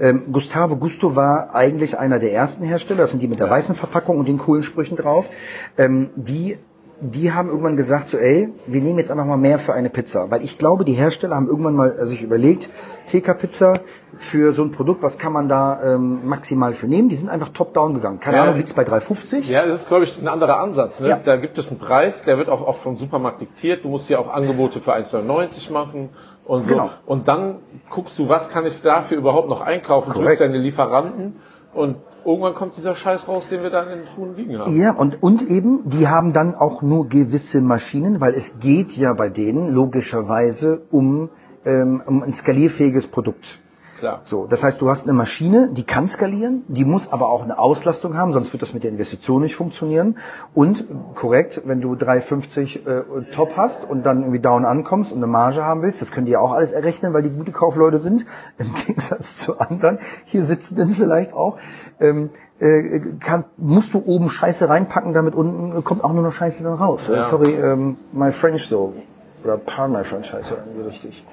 Ähm, Gustavo Gusto war eigentlich einer der ersten Hersteller, das sind die mit der weißen Verpackung und den coolen Sprüchen drauf. Ähm, die die haben irgendwann gesagt, so, ey, wir nehmen jetzt einfach mal mehr für eine Pizza. Weil ich glaube, die Hersteller haben irgendwann mal sich überlegt, TK-Pizza für so ein Produkt, was kann man da ähm, maximal für nehmen? Die sind einfach top-down gegangen. Keine Ja. Ahnung, liegt's bei 3,50? Ja, das ist, glaube ich, ein anderer Ansatz. Ne? Ja. Da gibt es einen Preis, der wird auch oft vom Supermarkt diktiert. Du musst ja auch Angebote für 1,99 machen und so. Genau. Und dann guckst du, was kann ich dafür überhaupt noch einkaufen, Korrekt. drückst deine Lieferanten und irgendwann kommt dieser Scheiß raus, den wir dann in den Truhen liegen haben. Ja, und, und eben, die haben dann auch nur gewisse Maschinen, weil es geht ja bei denen logischerweise um, ähm, um ein skalierfähiges Produkt. Klar. So, das heißt, du hast eine Maschine, die kann skalieren, die muss aber auch eine Auslastung haben, sonst wird das mit der Investition nicht funktionieren. Und korrekt, wenn du 3,50 äh, Top hast und dann irgendwie down ankommst und eine Marge haben willst, das können die ja auch alles errechnen, weil die gute Kaufleute sind, [laughs] im Gegensatz zu anderen, hier sitzenden vielleicht auch, ähm, äh, kann, musst du oben Scheiße reinpacken, damit unten kommt auch nur noch Scheiße dann raus. Ja. Sorry, ähm, my French so. Oder heißt ja irgendwie richtig.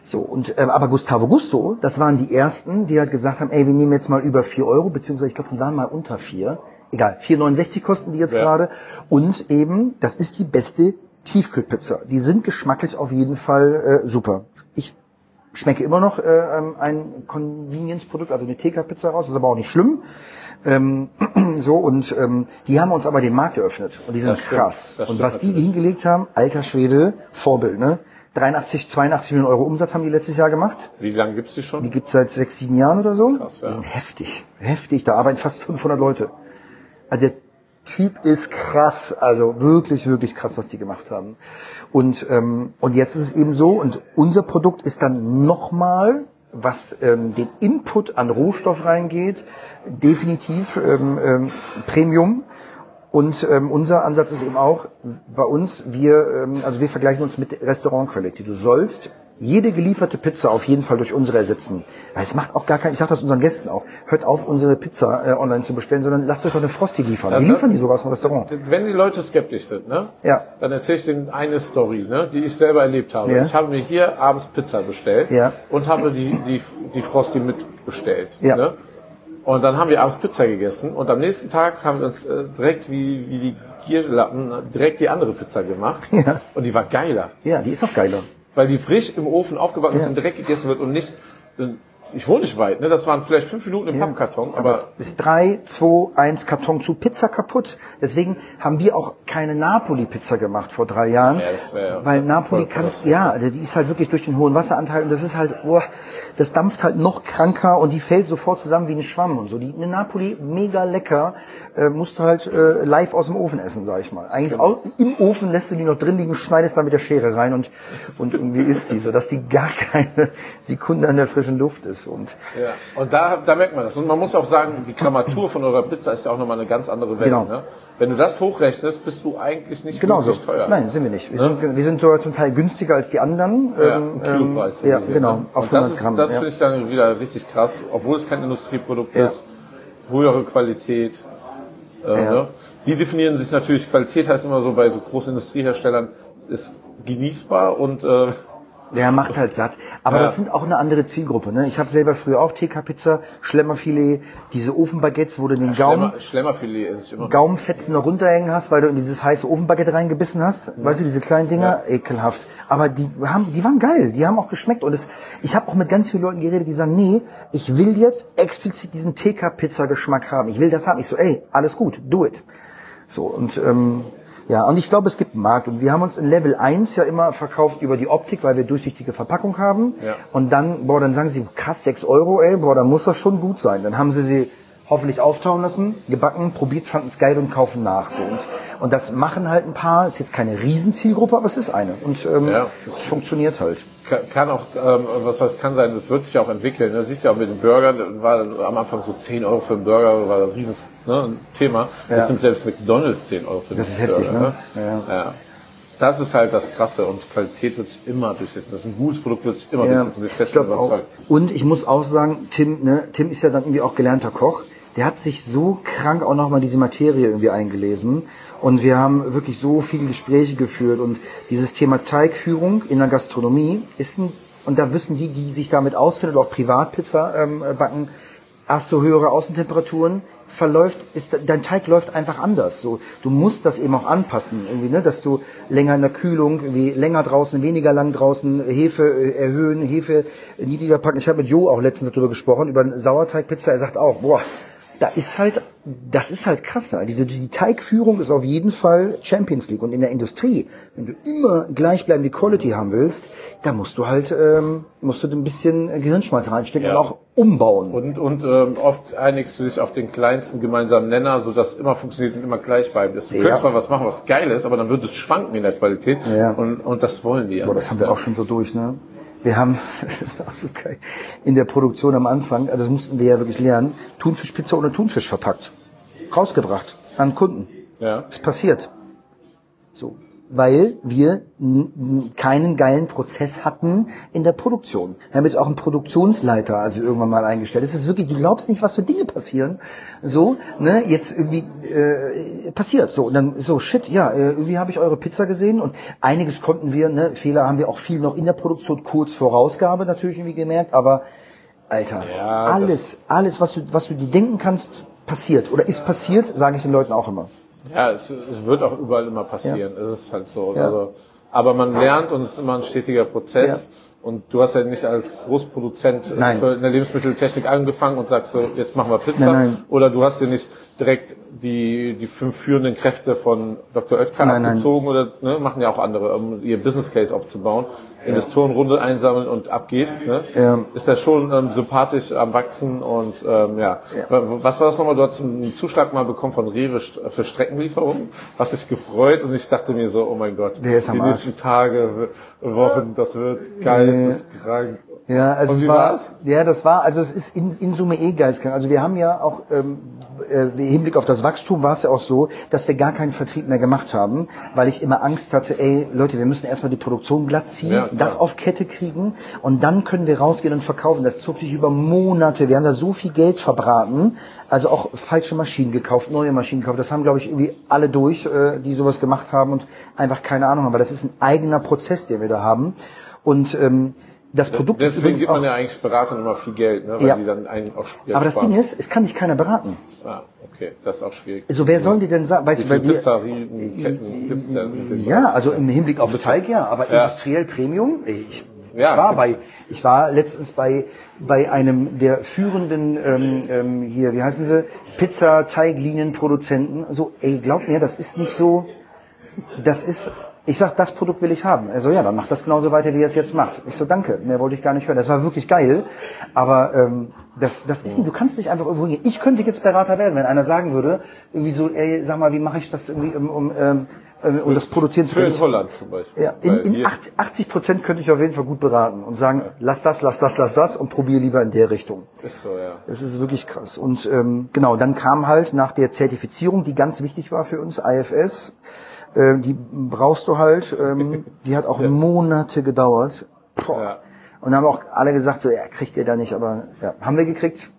So, und ähm, aber Gustavo Gusto, das waren die ersten, die halt gesagt haben, ey, wir nehmen jetzt mal über 4 Euro, beziehungsweise ich glaube, die waren mal unter 4. Egal, 4,69 kosten die jetzt Ja. gerade. Und eben, das ist die beste Tiefkühlpizza. Die sind geschmacklich auf jeden Fall äh, super. Ich schmecke immer noch äh, ähm, ein Convenience-Produkt, also eine TK-Pizza raus, ist aber auch nicht schlimm. Ähm, [clears throat] so, und ähm, die haben uns aber den Markt eröffnet. Und die sind stimmt, krass. Und was die natürlich. hingelegt haben, alter Schwede, Vorbild, ne? 83, 82 Millionen Euro Umsatz haben die letztes Jahr gemacht. Wie lange gibt's die schon? Die gibt's seit sechs, sieben Jahren oder so. Krass, ja. Die sind heftig, heftig. Da arbeiten fast 500 Leute. Also der Typ ist krass, also wirklich, wirklich krass, was die gemacht haben. Und ähm, und jetzt ist es eben so. Und unser Produkt ist dann nochmal, was ähm, den Input an Rohstoff reingeht, definitiv ähm, ähm, Premium. Und ähm, unser Ansatz ist eben auch bei uns, wir, ähm, also wir vergleichen uns mit Restaurantqualität. Du sollst jede gelieferte Pizza auf jeden Fall durch unsere ersetzen. Weil es macht auch gar keinen, ich sage das unseren Gästen auch, hört auf, unsere Pizza äh, online zu bestellen, sondern lasst euch doch eine Frosty liefern. Wir Ja, liefern die sogar aus dem Restaurant. Wenn die Leute skeptisch sind, ne? Ja. Dann erzähle ich denen eine Story, ne? die ich selber erlebt habe. Ja. Ich habe mir hier abends Pizza bestellt Ja. und habe die, die, die Frosty mitbestellt. Ja. Ne? Und dann haben wir abends Pizza gegessen und am nächsten Tag haben wir uns äh, direkt wie, wie die Gierlappen äh, direkt die andere Pizza gemacht. Ja. Und die war geiler. Ja, die ist auch geiler. Weil die frisch im Ofen aufgebacken ist Ja. und direkt gegessen wird und nicht. Ich wohne nicht weit, ne? Das waren vielleicht fünf Minuten im Pappkarton, Aber aber es ist 3, 2, 1 Karton zu Pizza kaputt. Deswegen haben wir auch keine Napoli-Pizza gemacht vor drei Jahren. Ja, das wär- weil Napoli kann, ja, die ist halt wirklich durch den hohen Wasseranteil und das ist halt, oh, das dampft halt noch kranker und die fällt sofort zusammen wie ein Schwamm und so. Die eine Napoli mega lecker, äh, musst du halt äh, live aus dem Ofen essen, sag ich mal. Eigentlich Genau. au- im Ofen lässt du die noch drin liegen, schneidest dann mit der Schere rein und und irgendwie isst die, so dass die gar [laughs] keine Sekunde an der frischen Luft ist und Ja, und da, da merkt man das. Und man muss auch sagen, die Grammatur von eurer Pizza ist ja auch nochmal eine ganz andere Welt. Genau. Ne? Wenn du das hochrechnest, bist du eigentlich nicht Genau so. wirklich teuer. Nein, sind wir nicht. Wir, sind, wir sind sogar zum Teil günstiger als die anderen. Ja, ähm, ähm, ja, genau. ne? Auf Und das 100 ist, Gramm. das ja. finde ich dann wieder richtig krass, obwohl es kein Industrieprodukt Ja. ist, höhere Qualität. Äh, ne? Die definieren sich natürlich, Qualität heißt immer so bei so großen Industrieherstellern, ist genießbar und äh, Der macht halt satt. Aber Ja. das sind auch eine andere Zielgruppe. Ne? Ich habe selber früher auch TK-Pizza, Schlemmerfilet, diese Ofenbaguettes, wo du den Gaumen, Schlemmer, Schlemmerfilet ist immer. Gaumenfetzen noch runterhängen hast, weil du in dieses heiße Ofenbaguette reingebissen hast. Weißt du, diese kleinen Dinger? Ekelhaft. Aber die haben, die waren geil. Die haben auch geschmeckt. Und es, ich habe auch mit ganz vielen Leuten geredet, die sagen, nee, ich will jetzt explizit diesen TK-Pizza-Geschmack haben. Ich will das haben. Ich so, ey, alles gut, do it. So, und ähm, ja, und ich glaube, es gibt einen Markt. Und wir haben uns in Level 1 ja immer verkauft über die Optik, weil wir durchsichtige Verpackung haben. Ja. Und dann, boah, dann sagen sie, krass, 6 Euro, ey, boah, dann muss das schon gut sein. Dann haben sie sie hoffentlich auftauen lassen, gebacken, probiert, fanden es geil und kaufen nach. So. Und, und das machen halt ein paar, ist jetzt keine Riesenzielgruppe, aber es ist eine. Und ähm, Ja. es funktioniert halt. Kann, kann auch, ähm, was heißt, kann sein, das wird sich auch entwickeln. Ne? Siehst ja auch mit den Burgern, war am Anfang so 10 Euro für einen Burger, war ein riesen ne, ein Thema. Ja. Jetzt sind selbst McDonalds 10 Euro für Das einen ist heftig, Burger. ne? Ja. Ja. Das ist halt das Krasse und Qualität wird sich immer durchsetzen. Das ist ein gutes Produkt, wird sich immer Ja, durchsetzen. Ich fest ich auch. Und ich muss auch sagen, Tim, ne, Tim ist ja dann irgendwie auch gelernter Koch. Der hat sich so krank auch nochmal diese Materie irgendwie eingelesen. Und wir haben wirklich so viele Gespräche geführt. Und dieses Thema Teigführung in der Gastronomie ist ein, und da wissen die, die sich damit auskennen, oder auch Privatpizza ähm, backen, hast du höhere Außentemperaturen, verläuft, ist, dein Teig läuft einfach anders. So, du musst das eben auch anpassen, irgendwie, ne, dass du länger in der Kühlung, irgendwie länger draußen, weniger lang draußen, Hefe äh, erhöhen, Hefe niedriger packen. Ich habe mit Jo auch letztens darüber gesprochen, über eine Sauerteigpizza. Er sagt auch, boah, da ist halt, das ist halt krass. Ne? Die, Teigführung ist auf jeden Fall Champions League. Und in der Industrie, wenn du immer gleichbleibende Quality haben willst, da musst du halt, ähm, musst du ein bisschen Gehirnschmalz reinstecken Ja. und auch umbauen. Und, und ähm, oft einigst du dich auf den kleinsten gemeinsamen Nenner, sodass immer funktioniert und immer gleich bleiben ist. Du Ja. könntest mal was machen, was geil ist, aber dann wird es schwanken in der Qualität. Ja. Und, und das wollen die ja. Boah, das haben wir auch schon so durch, ne? Wir haben, [laughs] so in der Produktion am Anfang, also das mussten wir ja wirklich lernen, Thunfischpizza ohne Thunfisch verpackt. Rausgebracht an Kunden. Ja. Ist passiert. So. Weil wir keinen geilen Prozess hatten in der Produktion. Wir haben jetzt auch einen Produktionsleiter also irgendwann mal eingestellt. Es ist wirklich, du glaubst nicht, was für Dinge passieren. So, ne, jetzt irgendwie äh, passiert. So, und dann so, shit, ja, äh, irgendwie habe ich eure Pizza gesehen und einiges konnten wir, ne, Fehler haben wir auch viel noch in der Produktion kurz vor Rausgabe natürlich irgendwie gemerkt, aber Alter, Ja, alles, alles, was du, was du dir denken kannst, passiert oder ist passiert, sage ich den Leuten auch immer. Ja, es, es wird auch überall immer passieren. Es ist halt so. Ja. Also, aber man lernt und es ist immer ein stetiger Prozess. Ja. Und du hast ja nicht als Großproduzent äh, Nein. für eine Lebensmitteltechnik angefangen und sagst so, jetzt machen wir Pizza. Nein, nein. Oder du hast dir nicht direkt die, die fünf führenden Kräfte von Dr. Oetker Nein, abgezogen oder ne, machen ja auch andere, um ihr Business Case aufzubauen. Investorenrunde einsammeln und ab geht's. Ne? Ja. Ist ja schon ähm, sympathisch am Wachsen und ähm, ja. Ja. Was war das nochmal? Du hast einen Zuschlag mal bekommen von Rewe für Streckenlieferungen. Hast dich gefreut und ich dachte mir so, oh mein Gott, die nächsten Tage, Wochen, das wird geisteskrank. Ja, also Und es wie war, war's? ja, das war, also es ist in, in Summe eh geistkrank. Also wir haben ja auch ähm, äh, im Hinblick auf das Wachstum war es ja auch so, dass wir gar keinen Vertrieb mehr gemacht haben, weil ich immer Angst hatte, ey Leute, wir müssen erstmal die Produktion glatt ziehen, Ja, das auf Kette kriegen und dann können wir rausgehen und verkaufen. Das zog sich über Monate. Wir haben da so viel Geld verbraten, also auch falsche Maschinen gekauft, neue Maschinen gekauft. Das haben, glaube ich, irgendwie alle durch, äh, die sowas gemacht haben und einfach keine Ahnung haben. Aber das ist ein eigener Prozess, den wir da haben. Und ähm, das Produkt ist Deswegen übrigens gibt auch, man ja eigentlich Beratern immer viel Geld, ne? weil Ja. die dann einen auch Geld aber das sparen. Ding ist, es kann dich keiner beraten. Ah, okay, das ist auch schwierig. Also wer soll dir denn sagen, weißt du, viele bei mir, Pizzerien-Ketten gibt's denn? ja, also im Hinblick auf Teig, ja, aber Ja. industriell Premium, ich, Ja, ich war bei, ich war letztens bei, bei einem der führenden, ähm, ähm, hier, wie heißen sie, Pizza, Teiglinienproduzenten, so, ey, glaub mir, das ist nicht so, das ist, ich sag, das Produkt will ich haben. Also ja, dann macht das genauso weiter, wie er es jetzt macht. Ich so, danke, mehr wollte ich gar nicht hören. Das war wirklich geil, aber ähm, das, das ist nicht, du kannst nicht einfach irgendwo hingehen. Ich könnte jetzt Berater werden, wenn einer sagen würde, irgendwie so, ey, sag mal, wie mache ich das irgendwie, um, um, ähm, um, um das produzieren zu Für können? in Holland zum Beispiel. Ja, in, in hier- 80, 80 Prozent könnte ich auf jeden Fall gut beraten und sagen, lass das, lass das, lass das und probier lieber in der Richtung. Ist so, ja. Das ist wirklich krass. Und ähm, genau, dann kam halt nach der Zertifizierung, die ganz wichtig war für uns, IFS, äh, die brauchst du halt, ähm, [laughs] die hat auch Monate gedauert. Ja. Und haben auch alle gesagt, so, ja, kriegt ihr da nicht, aber ja, haben wir gekriegt.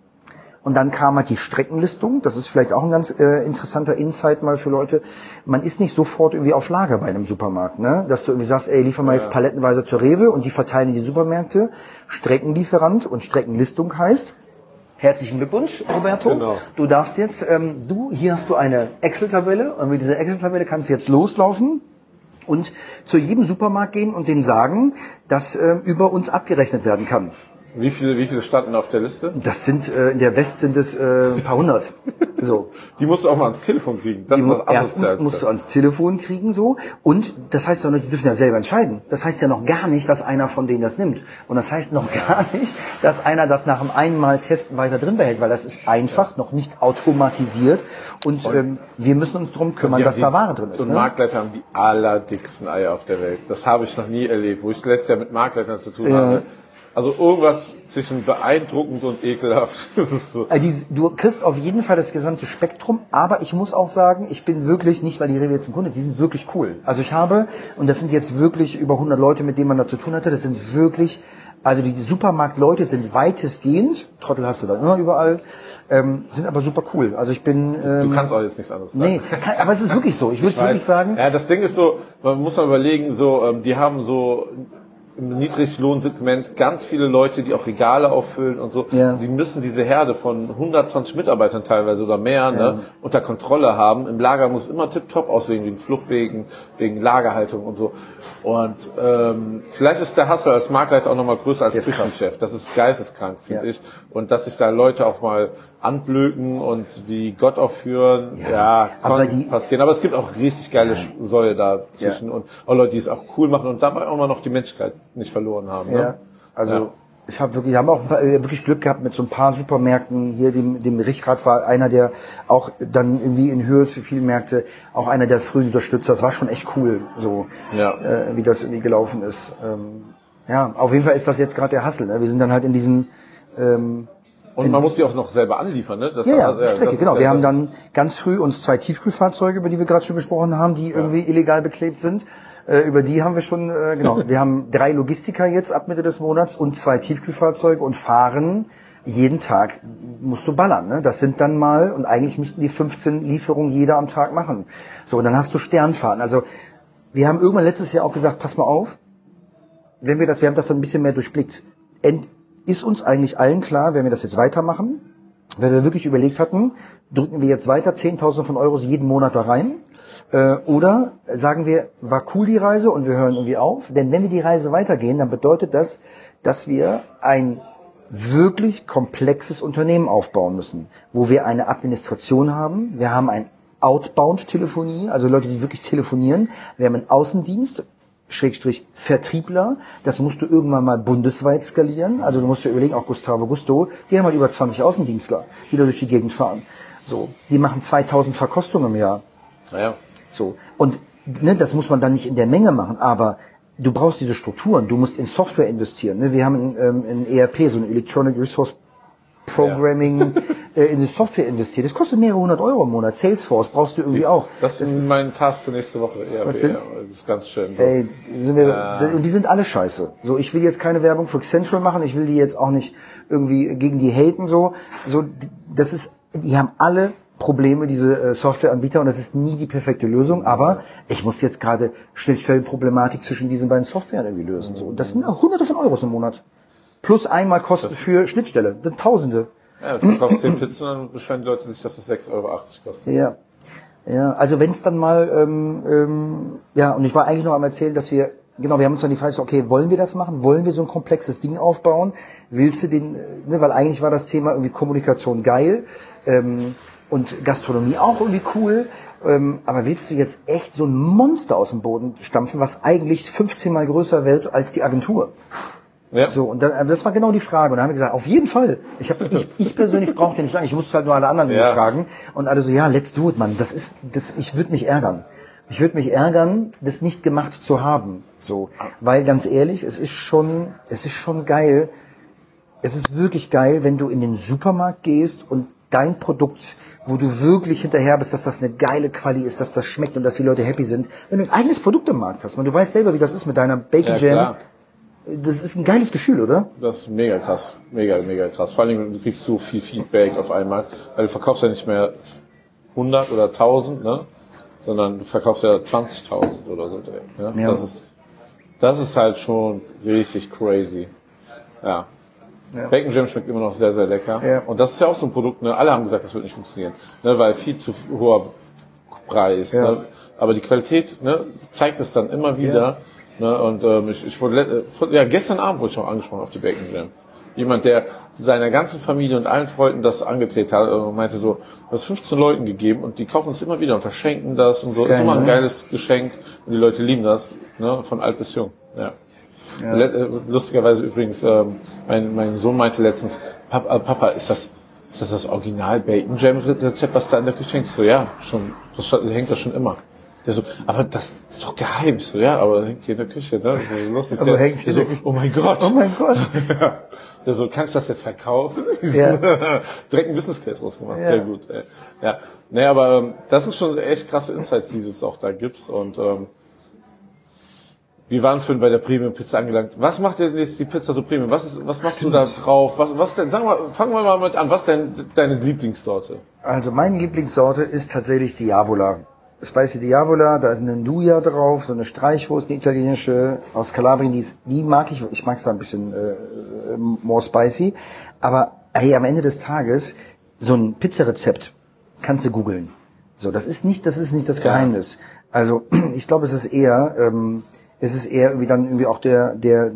Und dann kam halt die Streckenlistung. Das ist vielleicht auch ein ganz äh, interessanter Insight mal für Leute. Man ist nicht sofort irgendwie auf Lager bei einem Supermarkt, ne? Dass du irgendwie sagst, ey, liefer mal jetzt palettenweise zur Rewe und die verteilen die Supermärkte. Streckenlieferant und Streckenlistung heißt, Herzlichen Glückwunsch, Roberto. Genau. Du darfst jetzt, ähm, du, hier hast du eine Excel-Tabelle und mit dieser Excel-Tabelle kannst du jetzt loslaufen und zu jedem Supermarkt gehen und denen sagen, dass ähm, über uns abgerechnet werden kann. Wie viele, wie viele standen auf der Liste? Das sind, äh, in der West sind es äh, ein paar hundert. [laughs] So. Die musst du auch mal ans Telefon kriegen. Das Die, ist das erstens musst du ans Telefon kriegen so und das heißt ja noch, die dürfen ja selber entscheiden. Das heißt ja noch gar nicht, dass einer von denen das nimmt. Und das heißt noch gar nicht, dass einer das nach dem einmal Testen weiter drin behält, weil das ist einfach noch nicht automatisiert und ähm, wir müssen uns drum kümmern, Die dass haben da die- Ware drin ist. Und Ne? Marktleiter haben die allerdicksten Eier auf der Welt. Das habe ich noch nie erlebt, wo ich letztes Jahr mit Marktleitern zu tun Ja. hatte. Also irgendwas zwischen beeindruckend und ekelhaft. [laughs] Das ist so. Also du kriegst auf jeden Fall das gesamte Spektrum, aber ich muss auch sagen, ich bin wirklich, nicht weil die Rewe jetzt ein Kunde ist, die sind wirklich cool. Also ich habe, und das sind jetzt wirklich über 100 Leute, mit denen man da zu tun hatte, das sind wirklich Also die Supermarktleute sind weitestgehend, Trottel hast du da immer überall, ähm, sind aber super cool. Also ich bin... Ähm, Du kannst auch jetzt nichts anderes sagen. Nee, [laughs] kann, aber es ist wirklich so. Ich würde wirklich sagen, Ja, das Ding ist so, man muss mal überlegen, so, ähm, die haben so im Niedriglohnsegment ganz viele Leute, die auch Regale auffüllen und so. Ja. Die müssen diese Herde von 120 Mitarbeitern teilweise oder mehr ne, unter Kontrolle haben. Im Lager muss immer tipptopp aussehen, wegen Fluchtwegen, wegen Lagerhaltung und so. Und ähm, vielleicht ist der Hassel als Marktleiter auch nochmal größer als. Küchenchef. Das ist geisteskrank, finde Ja. ich. Und dass sich da Leute auch mal anblöken und wie Gott aufführen, ja, kann die- passieren. Aber es gibt auch richtig geile Säule da zwischen und auch Leute, die es auch cool machen und dabei auch mal noch die Menschlichkeit nicht verloren haben. Ja, Ne? also Ja. ich habe wirklich, wir haben auch äh, wirklich Glück gehabt mit so ein paar Supermärkten. Hier dem, dem Richrad war einer, der auch dann irgendwie in Höhe zu viel Märkte, auch einer der frühen Unterstützer. Das war schon echt cool, so Ja. äh, wie das irgendwie gelaufen ist. Ähm, ja, auf jeden Fall ist das jetzt gerade der Hassel. Ne? Wir sind dann halt in diesen ähm, Und man muss die auch noch selber anliefern, ne? Das ja, ja, das Strecke, ist genau. ja- Wir haben dann ganz früh uns zwei Tiefkühlfahrzeuge, über die wir gerade schon gesprochen haben, die irgendwie illegal beklebt sind. Äh, über die haben wir schon, äh, genau. [laughs] wir haben drei Logistiker jetzt ab Mitte des Monats und zwei Tiefkühlfahrzeuge und fahren jeden Tag musst du ballern. Ne? Das sind dann mal, und eigentlich müssten die 15 Lieferungen jeder am Tag machen. So, und dann hast du Sternfahrten. Also wir haben irgendwann letztes Jahr auch gesagt, pass mal auf, wenn wir das, wir haben das dann ein bisschen mehr durchblickt. Ent, ist uns eigentlich allen klar, wenn wir das jetzt weitermachen, wenn wir wirklich überlegt hatten, drücken wir jetzt weiter 10.000 von Euros jeden Monat da rein, äh, oder sagen wir, war cool die Reise und wir hören irgendwie auf. Denn wenn wir die Reise weitergehen, dann bedeutet das, dass wir ein wirklich komplexes Unternehmen aufbauen müssen, wo wir eine Administration haben, wir haben ein Outbound-Telefonie, also Leute, die wirklich telefonieren, wir haben einen Außendienst, Schrägstrich Vertriebler, das musst du irgendwann mal bundesweit skalieren, also du musst dir überlegen, auch Gustavo Gusto, die haben halt über 20 Außendienstler, die da durch die Gegend fahren. So, die machen 2000 Verkostungen im Jahr. Naja. So. Und ne, das muss man dann nicht in der Menge machen, aber du brauchst diese Strukturen, du musst in Software investieren. Ne? Wir haben in, ähm, in ERP, so ein Electronic Resource Programming, äh, in die Software investiert. Das kostet mehrere hundert Euro im Monat. Salesforce brauchst du irgendwie auch. Das ist mein Task für nächste Woche. Ja, Was ja, denn? Das ist ganz schön. So. Ey, sind wir, und die sind alle scheiße. So, ich will jetzt keine Werbung für Accenture machen, ich will die jetzt auch nicht irgendwie gegen die haten, so. So, das ist, die haben alle Probleme, diese äh, Softwareanbieter, und das ist nie die perfekte Lösung, aber ich muss jetzt gerade Schnittstellenproblematik zwischen diesen beiden Softwaren irgendwie lösen, so. Und das sind hunderte von Euros im Monat. Plus einmal Kosten für Schnittstelle. Das sind Tausende. Ja, du verkaufst 10 Pizzen und dann beschweren die Leute sich, dass das 6,80 Euro kostet. Ja. Ja, also wenn es dann mal, ähm, ähm, ja, und ich war eigentlich noch am erzählen, dass wir, genau, wir haben uns dann die Frage gestellt, okay, wollen wir das machen? Wollen wir so ein komplexes Ding aufbauen? Willst du den, äh, ne, weil eigentlich war das Thema irgendwie Kommunikation geil ähm, und Gastronomie auch irgendwie cool, ähm, aber willst du jetzt echt so ein Monster aus dem Boden stampfen, was eigentlich 15 mal größer wird als die Agentur? Ja. So, und dann, das war genau die Frage. Und dann haben wir gesagt, auf jeden Fall. Ich, hab, ich, ich persönlich brauche den nicht sagen, ich musste halt nur alle anderen Ja. fragen. Und alle so, ja, let's do it, Mann. Das ist, das, ich würde mich ärgern. Ich würde mich ärgern, das nicht gemacht zu haben. So, weil ganz ehrlich, es ist schon, es ist schon geil. Es ist wirklich geil, wenn du in den Supermarkt gehst und dein Produkt, wo du wirklich hinterher bist, dass das eine geile Quali ist, dass das schmeckt und dass die Leute happy sind. Wenn du ein eigenes Produkt im Markt hast, man, du weißt selber, wie das ist mit deiner Bacon Ja, Jam. klar. Das ist ein geiles Gefühl, oder? Das ist mega krass. Mega, mega krass. Vor allem, du kriegst so viel Feedback auf einmal, weil du verkaufst ja nicht mehr 100 oder 1000, ne? Sondern du verkaufst ja 20.000 oder so. Ne? Ja. Das ist, das ist halt schon richtig crazy. Ja. Ja. Bacon Jam schmeckt immer noch sehr, sehr lecker. Ja. Und das ist ja auch so ein Produkt, ne? Alle haben gesagt, das wird nicht funktionieren, ne? Weil viel zu hoher Preis. Ja. Ne? Aber die Qualität ne, zeigt es dann immer wieder. Ne? Und ähm, ich, ich wurde äh, ja, gestern Abend wurde ich noch angesprochen auf die Bacon Jam. Jemand, der seiner ganzen Familie und allen Freunden das angedreht hat und meinte so, du hast 15 Leuten gegeben und die kaufen es immer wieder und verschenken das und so. geil, ist immer ein ne? geiles Geschenk und die Leute lieben das, ne? von alt bis jung. Ja. Let- äh, Lustigerweise übrigens, ähm, mein, mein Sohn meinte letztens, Papa, äh, Papa ist das ist das das Original Bacon Jam Rezept, was da in der Küche hängt? So, ja, schon, das hängt da schon immer. Der so, aber das ist doch geheim. So, ja, aber hängt hier in der Küche, ne? So lustig. Aber der, hängt der so, oh mein Gott. Oh mein Gott. [laughs] Ja. Der so, kann ich das jetzt verkaufen? Ja. [laughs] Direkt ein Business Case rausgemacht. Ja. Sehr gut. Ey. Ja. Nee, aber ähm, das sind schon echt krasse Insights, die du es auch da gibst. Und ähm, wir waren vorhin bei der Premium Pizza angelangt. Was macht denn jetzt die Pizza so Premium? Was ist, was machst du da drauf? Was, was denn, sag mal, fangen wir mal mit an. Was denn deine Lieblingssorte? Also meine Lieblingssorte ist tatsächlich Diavola. Spicy Diavola, da ist eine Nduja drauf, so eine Streichwurst, eine italienische aus Kalabrien, die, ist, die mag ich, ich mag es da ein bisschen äh, more spicy. Aber hey, am Ende des Tages, so ein Pizzarezept kannst du googeln. So, das ist nicht, das ist nicht das Geheimnis. Also [clears throat] ich glaube, es ist eher, ähm, es ist eher irgendwie dann irgendwie auch der, der,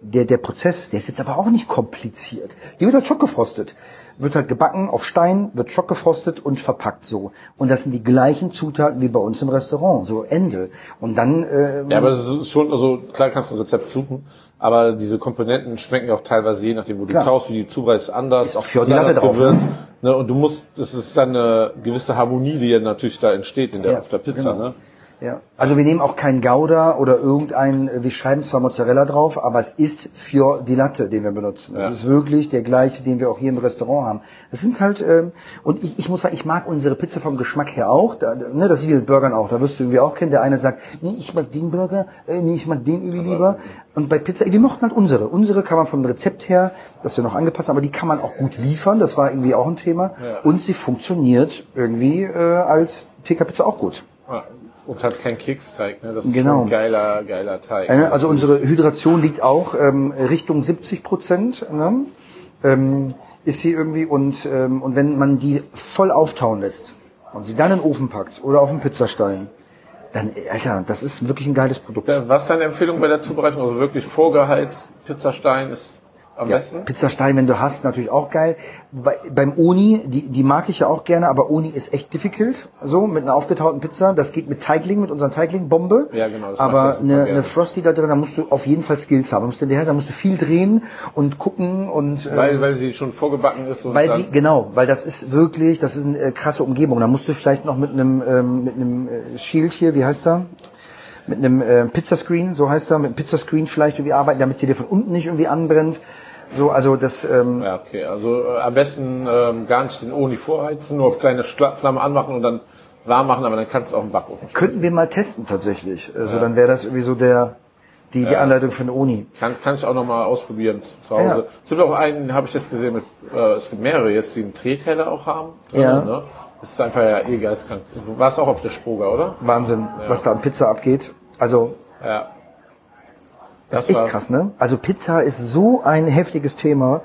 der, der Prozess, der ist jetzt aber auch nicht kompliziert. Die wird halt schockgefrostet. Wird halt gebacken auf Stein, wird schockgefrostet und verpackt so. Und das sind die gleichen Zutaten wie bei uns im Restaurant. So Ende. Und dann, äh, Ja, aber es ist schon, also klar kannst du ein Rezept suchen, aber diese Komponenten schmecken ja auch teilweise je nachdem, wo du Klar. kaufst, wie du zubereitest, anders. Ist auch für die Latte drauf, gewürzt, ne? Und du musst, das ist dann eine gewisse Harmonie, die ja natürlich da entsteht in der, Ja, auf der Pizza, genau. ne? Ja. Also wir nehmen auch kein Gouda oder irgendein, wir schreiben zwar Mozzarella drauf, aber es ist Fior di Latte, den wir benutzen. Ja. Es ist wirklich der gleiche, den wir auch hier im Restaurant haben. Das sind halt, ähm, und ich, ich muss sagen, ich mag unsere Pizza vom Geschmack her auch. Da, ne, das ist wie mit Burgern auch. Da wirst du irgendwie auch kennen. Der eine sagt, nee, ich mag den Burger, äh, nee, ich mag den irgendwie lieber. Und bei Pizza, wir mochten halt unsere. Unsere kann man vom Rezept her, das wir noch angepasst haben, aber die kann man auch gut liefern. Das war irgendwie auch ein Thema. Ja. Und sie funktioniert irgendwie äh, als TK-Pizza auch gut. Ja. Und hat keinen Keksteig, ne? Das ist Genau. ein geiler, geiler Teig. Also unsere Hydration liegt auch ähm, Richtung 70 Prozent. Ne? Ähm, ist sie irgendwie und ähm, und wenn man die voll auftauen lässt und sie dann in den Ofen packt oder auf den Pizzastein, dann Alter, das ist wirklich ein geiles Produkt. Was ist deine Empfehlung bei der Zubereitung? Also wirklich vorgeheizt, Pizzastein ist am Ja, besten? Pizzastein, wenn du hast, natürlich auch geil. Bei, beim Oni, die, die mag ich ja auch gerne, aber Oni ist echt difficult. So, mit einer aufgetauten Pizza. Das geht mit Teigling, mit unseren Teigling-Bombe. Ja, genau, das Aber eine, eine Frosty da drin, da musst du auf jeden Fall Skills haben. Da musst du hinterher, da musst du viel drehen und gucken und, äh, Weil, weil sie schon vorgebacken ist und weil dann, sie, genau, weil das ist wirklich, das ist eine äh, krasse Umgebung. Da musst du vielleicht noch mit einem, ähm, mit einem äh, Shield hier, wie heißt er? Mit einem äh, Pizzascreen, so heißt er, mit einem Pizzascreen vielleicht irgendwie arbeiten, damit sie dir von unten nicht irgendwie anbrennt. So, also das, ähm, Ja, okay. Also äh, am besten ähm, gar nicht den Oni vorheizen, nur auf kleine Schla Flamme anmachen und dann warm machen, aber dann kannst du auch im Backofen schmecken. könnten wir mal testen tatsächlich. Also dann wäre das irgendwie so der, die, die Anleitung für eine Uni. Kann, kann ich auch noch mal ausprobieren zu Hause. Ja. Es gibt auch einen, habe ich jetzt gesehen, mit, äh, es gibt mehrere jetzt, die einen Drehteller auch haben. Ja. Ne? Das ist einfach ja eh geistkrank. Du warst auch auf der Spoga, oder? Wahnsinn, was da an Pizza abgeht. Also, Ja. Das ist echt krass, ne? Also Pizza ist so ein heftiges Thema.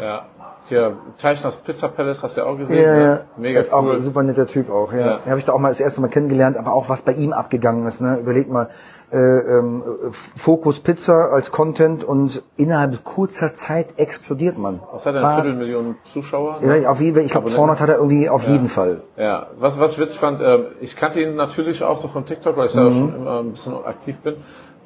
Ja. Hier, Teichners Pizza Palace hast du ja auch gesehen. Ja, ja. ne? Mega ist cool. auch ein super netter Typ auch, ja. Ja. Den habe ich da auch mal das erste Mal kennengelernt, aber auch was bei ihm abgegangen ist, ne? Überleg mal, äh, ähm, Fokus Pizza als Content und innerhalb kurzer Zeit explodiert man. Was hat er, eine Viertelmillion Zuschauer? ne? Ja, auf jeden Fall, ich glaube Abonnenten. 200 hat er irgendwie auf jeden Fall. Ja, was, was ich witzig fand, ähm, ich kannte ihn natürlich auch so von TikTok, weil ich Mhm. da schon immer ein bisschen aktiv bin.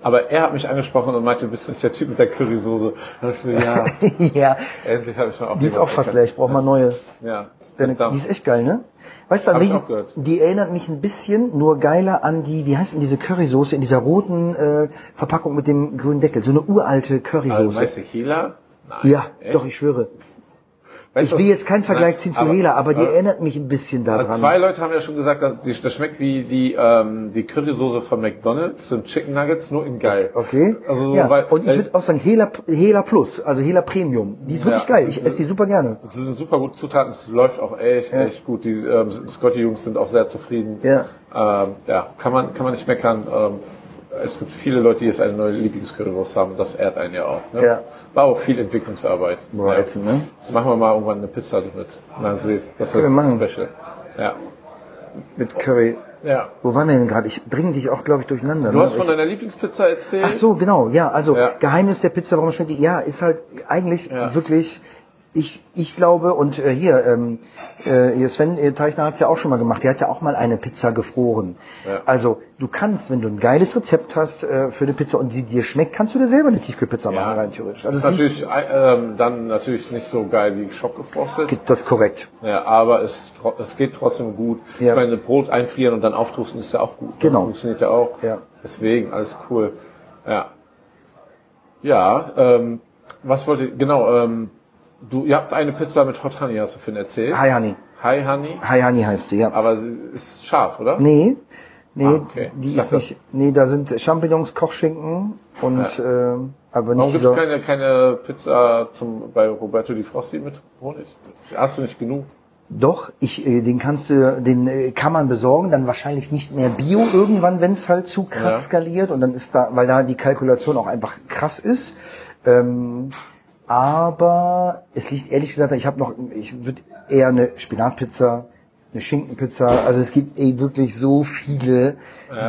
Aber er hat mich angesprochen und meinte, bist du nicht der Typ mit der Currysoße? Hab ich so, ja, [laughs] ja, endlich habe ich schon auch die ist auch fast leer, ich brauche mal neue. Ja, Deine, die ist echt geil, ne? Weißt du, gehört. die erinnert mich ein bisschen, nur geiler an die, wie heißt denn diese Currysoße in dieser roten äh, Verpackung mit dem grünen Deckel? So eine uralte also, Currysoße. meinst du Hela? Nein. ja, Echt? doch, ich schwöre. Weißt Ich will jetzt keinen Vergleich Nein, ziehen zu Hela, aber die erinnert mich ein bisschen daran. Also zwei Leute haben ja schon gesagt, das schmeckt wie die, ähm, die Currysoße von McDonalds, so Chicken Nuggets, nur in geil. Okay. Also, ja. weil, und ich äh, würde auch sagen Hela, Hela Plus, also Hela Premium. Die ist wirklich Ja. geil. Ich esse die super gerne. Das sind super gute Zutaten, es läuft auch echt, echt gut. Die ähm, Scotty-Jungs sind auch sehr zufrieden. Ja. Ähm, ja, kann man, kann man nicht meckern. Ähm, es gibt viele Leute, die jetzt eine neue Lieblingscurrywurst haben. Das ehrt einen ja auch. Ne? Ja. War auch viel Entwicklungsarbeit. Boah, ja. ne? Machen wir mal irgendwann eine Pizza mit. Mal sehen. Das wird machen. special. Ja. Mit Curry. ja. Wo waren wir denn gerade? Ich bringe dich auch, glaube ich, durcheinander. Du ne? hast von ich, deiner Lieblingspizza erzählt. Ach so, genau, ja, also Ja. Geheimnis der Pizza, warum schmeckt die? Ja, ist halt eigentlich Ja. wirklich, ich, ich glaube, und äh, hier, ähm, äh, Sven äh, Teichner hat es ja auch schon mal gemacht, der hat ja auch mal eine Pizza gefroren. Ja. Also du kannst, wenn du ein geiles Rezept hast äh, für eine Pizza und sie dir schmeckt, kannst du dir selber eine Tiefkühlpizza Ja. machen, rein theoretisch. Also Das ist ist nicht, natürlich ähm, dann natürlich nicht so geil wie schockgefrostet. das ist korrekt. Ja, aber es, es geht trotzdem gut. Ja. Ich meine, Brot einfrieren und dann auftoasten ist ja auch gut. ne? Genau. Funktioniert ja auch. Ja. Deswegen, alles cool. Ja. Ja, ähm, was wollte ich, genau, ähm, du, ihr habt eine Pizza mit Hot Honey, hast du vorhin erzählt. Hi Honey. Hi Honey. Hi Honey heißt sie, ja. Aber sie ist scharf, oder? Nee, Nee, Ah, okay. die Ich ist dachte- nicht. Nee, da sind Champignons, Kochschinken und ähm, aber Warum nicht gibt es keine, keine Pizza zum, bei Roberto Di Frosty mit Honig? Hast du nicht genug? Doch, ich, äh, den kannst du, den äh, kann man besorgen, dann wahrscheinlich nicht mehr Bio irgendwann, wenn es halt zu krass Ja. skaliert und dann ist da, weil da die Kalkulation auch einfach krass ist. Ähm, aber es liegt ehrlich gesagt, ich habe noch, ich würde eher eine Spinatpizza, eine Schinkenpizza. Also es gibt ey wirklich so viele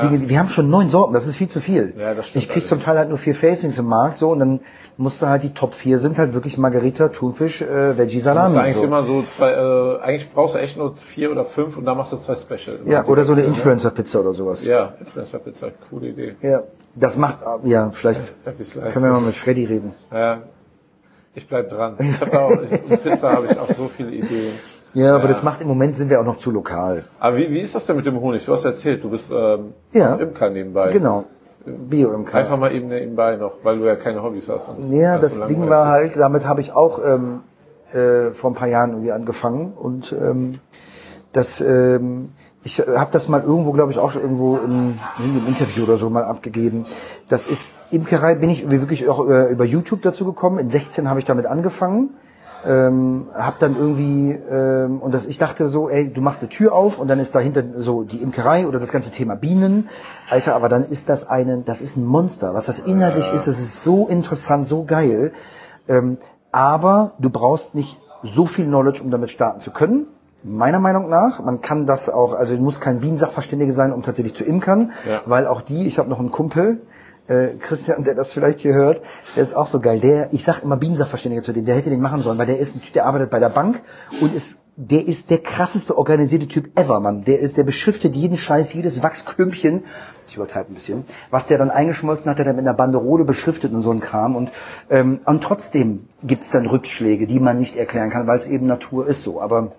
Dinge. die- Wir haben schon neun Sorten, das ist viel zu viel. Ja, das stimmt ich krieg zum Teil halt nur vier Facings im Markt so und dann musst du halt die Top 4 sind halt wirklich Margarita, Thunfisch, äh, Veggie, Salami. ist eigentlich so. immer so zwei, äh, eigentlich brauchst du echt nur vier oder fünf und dann machst du zwei Special. Ja, oder so eine Wechsel, ne? Influencer-Pizza oder sowas. Ja, Influencer-Pizza, coole Idee. Ja, das macht, ja, vielleicht können wir mal mit Freddy reden. Ja, ich bleib dran. Ich hab auch, in Pizza habe ich auch so viele Ideen. Ja, aber das macht im Moment sind wir auch noch zu lokal. Aber wie, wie ist das denn mit dem Honig? Du hast erzählt, du bist ähm, Ja. Imker nebenbei. Genau. bio im Einfach mal eben nebenbei noch, weil du ja keine Hobbys hast. Ja, das so Ding war halt, damit habe ich auch ähm, äh, vor ein paar Jahren irgendwie angefangen und ähm, das, ähm, ich habe das mal irgendwo, glaube ich, auch irgendwo in, in einem Interview oder so mal abgegeben. Das ist Imkerei, bin ich wirklich auch über, über YouTube dazu gekommen. In 16 habe ich damit angefangen. Ähm, hab dann irgendwie ähm, und das ich dachte so, ey, du machst eine Tür auf und dann ist dahinter so die Imkerei oder das ganze Thema Bienen. Alter, aber dann ist das eine, das ist ein Monster. Was das inhaltlich ist, das ist so interessant, so geil. Ähm, aber du brauchst nicht so viel Knowledge, um damit starten zu können. Meiner Meinung nach, man kann das auch, also du musst kein Bienensachverständige sein, um tatsächlich zu imkern, Ja. weil auch die, ich habe noch einen Kumpel, äh, Christian, der das vielleicht hier hört, der ist auch so geil. Der, ich sag immer Bienensachverständiger zu dem, der hätte den machen sollen, weil der ist ein Typ, der arbeitet bei der Bank und ist, der ist der krasseste organisierte Typ ever, Mann. Der ist, der beschriftet jeden Scheiß, jedes Wachsklümpchen, ich übertreibe ein bisschen, was der dann eingeschmolzen hat, hat er mit einer Banderole beschriftet und so ein Kram und ähm, und trotzdem gibt's dann Rückschläge, die man nicht erklären kann, weil es eben Natur ist so. Aber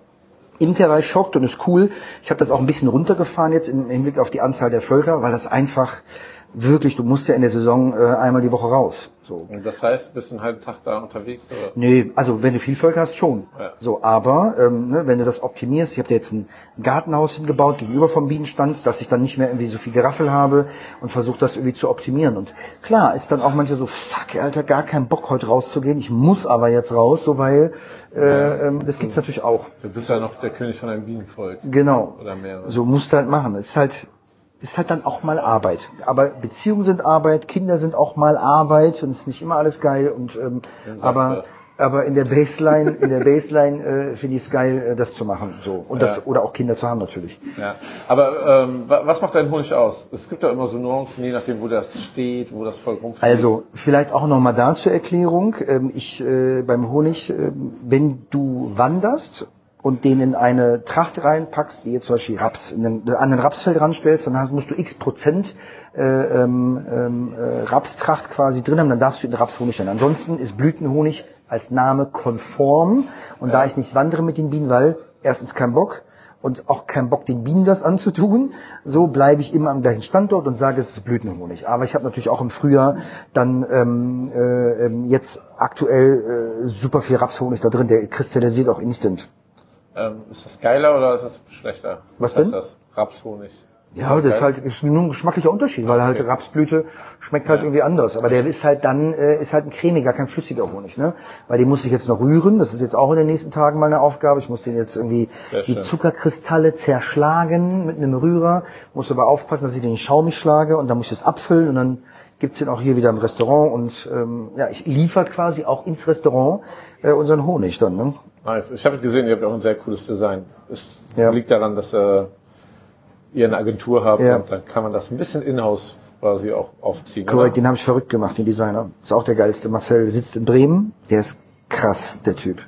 Imkerei schockt und ist cool. Ich habe das auch ein bisschen runtergefahren jetzt im Hinblick auf die Anzahl der Völker, weil das einfach wirklich, du musst ja in der Saison äh, einmal die Woche raus. So. Und das heißt, bist du einen halben Tag da unterwegs? Oder? Nee, also wenn du viel Völker hast, schon. Ja. So, aber ähm, ne, wenn du das optimierst, ich habe jetzt ein Gartenhaus hingebaut gegenüber vom Bienenstand, dass ich dann nicht mehr irgendwie so viel Geraffel habe und versuche das irgendwie zu optimieren. Und klar, ist dann auch manchmal so, fuck, Alter, gar kein Bock heute rauszugehen. Ich muss aber jetzt raus, so weil äh, ähm, das gibt's natürlich auch. Du bist ja noch der König von einem Bienenvolk. Genau. Oder mehrere. So musst du halt machen. Es ist halt, ist halt dann auch mal Arbeit. Aber Beziehungen sind Arbeit, Kinder sind auch mal Arbeit und es ist nicht immer alles geil. Und ähm, aber aber in der Baseline, in der Baseline äh, finde ich es geil, äh, das zu machen. So und das Ja. oder auch Kinder zu haben natürlich. Ja. Aber ähm, wa- was macht dein Honig aus? Es gibt ja immer so Nuancen, je nachdem, wo das steht, wo das voll rumfliegt. Also vielleicht auch noch mal da zur Erklärung. Ähm, ich äh, beim Honig, äh, wenn du wanderst und den in eine Tracht reinpackst, wie jetzt zum Beispiel Raps, in den, an den Rapsfeld ranstellst, dann hast, musst du x Prozent äh, ähm, ähm, äh, Rapstracht quasi drin haben, dann darfst du den Rapshonig dann. Ansonsten ist Blütenhonig als Name konform und da ich nicht wandere mit den Bienen, weil erstens kein Bock, und auch keinen Bock, den Bienen das anzutun. So bleibe ich immer am gleichen Standort und sage, es ist Blütenhonig. Aber ich habe natürlich auch im Frühjahr dann ähm, äh, ähm, jetzt aktuell äh, super viel Rapshonig da drin. Der kristallisiert auch instant. Ähm, ist das geiler oder ist das schlechter? Was heißt denn? das? Rapshonig. Ja, das ist halt ist nur ein geschmacklicher Unterschied, weil halt Rapsblüte schmeckt halt irgendwie anders. Aber der ist halt dann, äh, ist halt ein cremiger, kein flüssiger Honig, ne? Weil den muss ich jetzt noch rühren. Das ist jetzt auch in den nächsten Tagen mal eine Aufgabe. Ich muss den jetzt irgendwie Sehr die schön. Zuckerkristalle zerschlagen mit einem Rührer. Muss aber aufpassen, dass ich den nicht schaumig schlage und dann muss ich das abfüllen und dann gibt's den auch hier wieder im Restaurant und ähm, ja, ich liefert quasi auch ins Restaurant äh, unseren Honig dann, ne? Nice. Ich habe gesehen, ihr habt auch ein sehr cooles Design. Es Ja. liegt daran, dass äh, ihr eine Agentur habt Ja. und dann kann man das ein bisschen in-house quasi auch aufziehen. Korrekt, den habe ich verrückt gemacht, den Designer. Ist auch der geilste. Marcel sitzt in Bremen. Der ist krass, der Typ.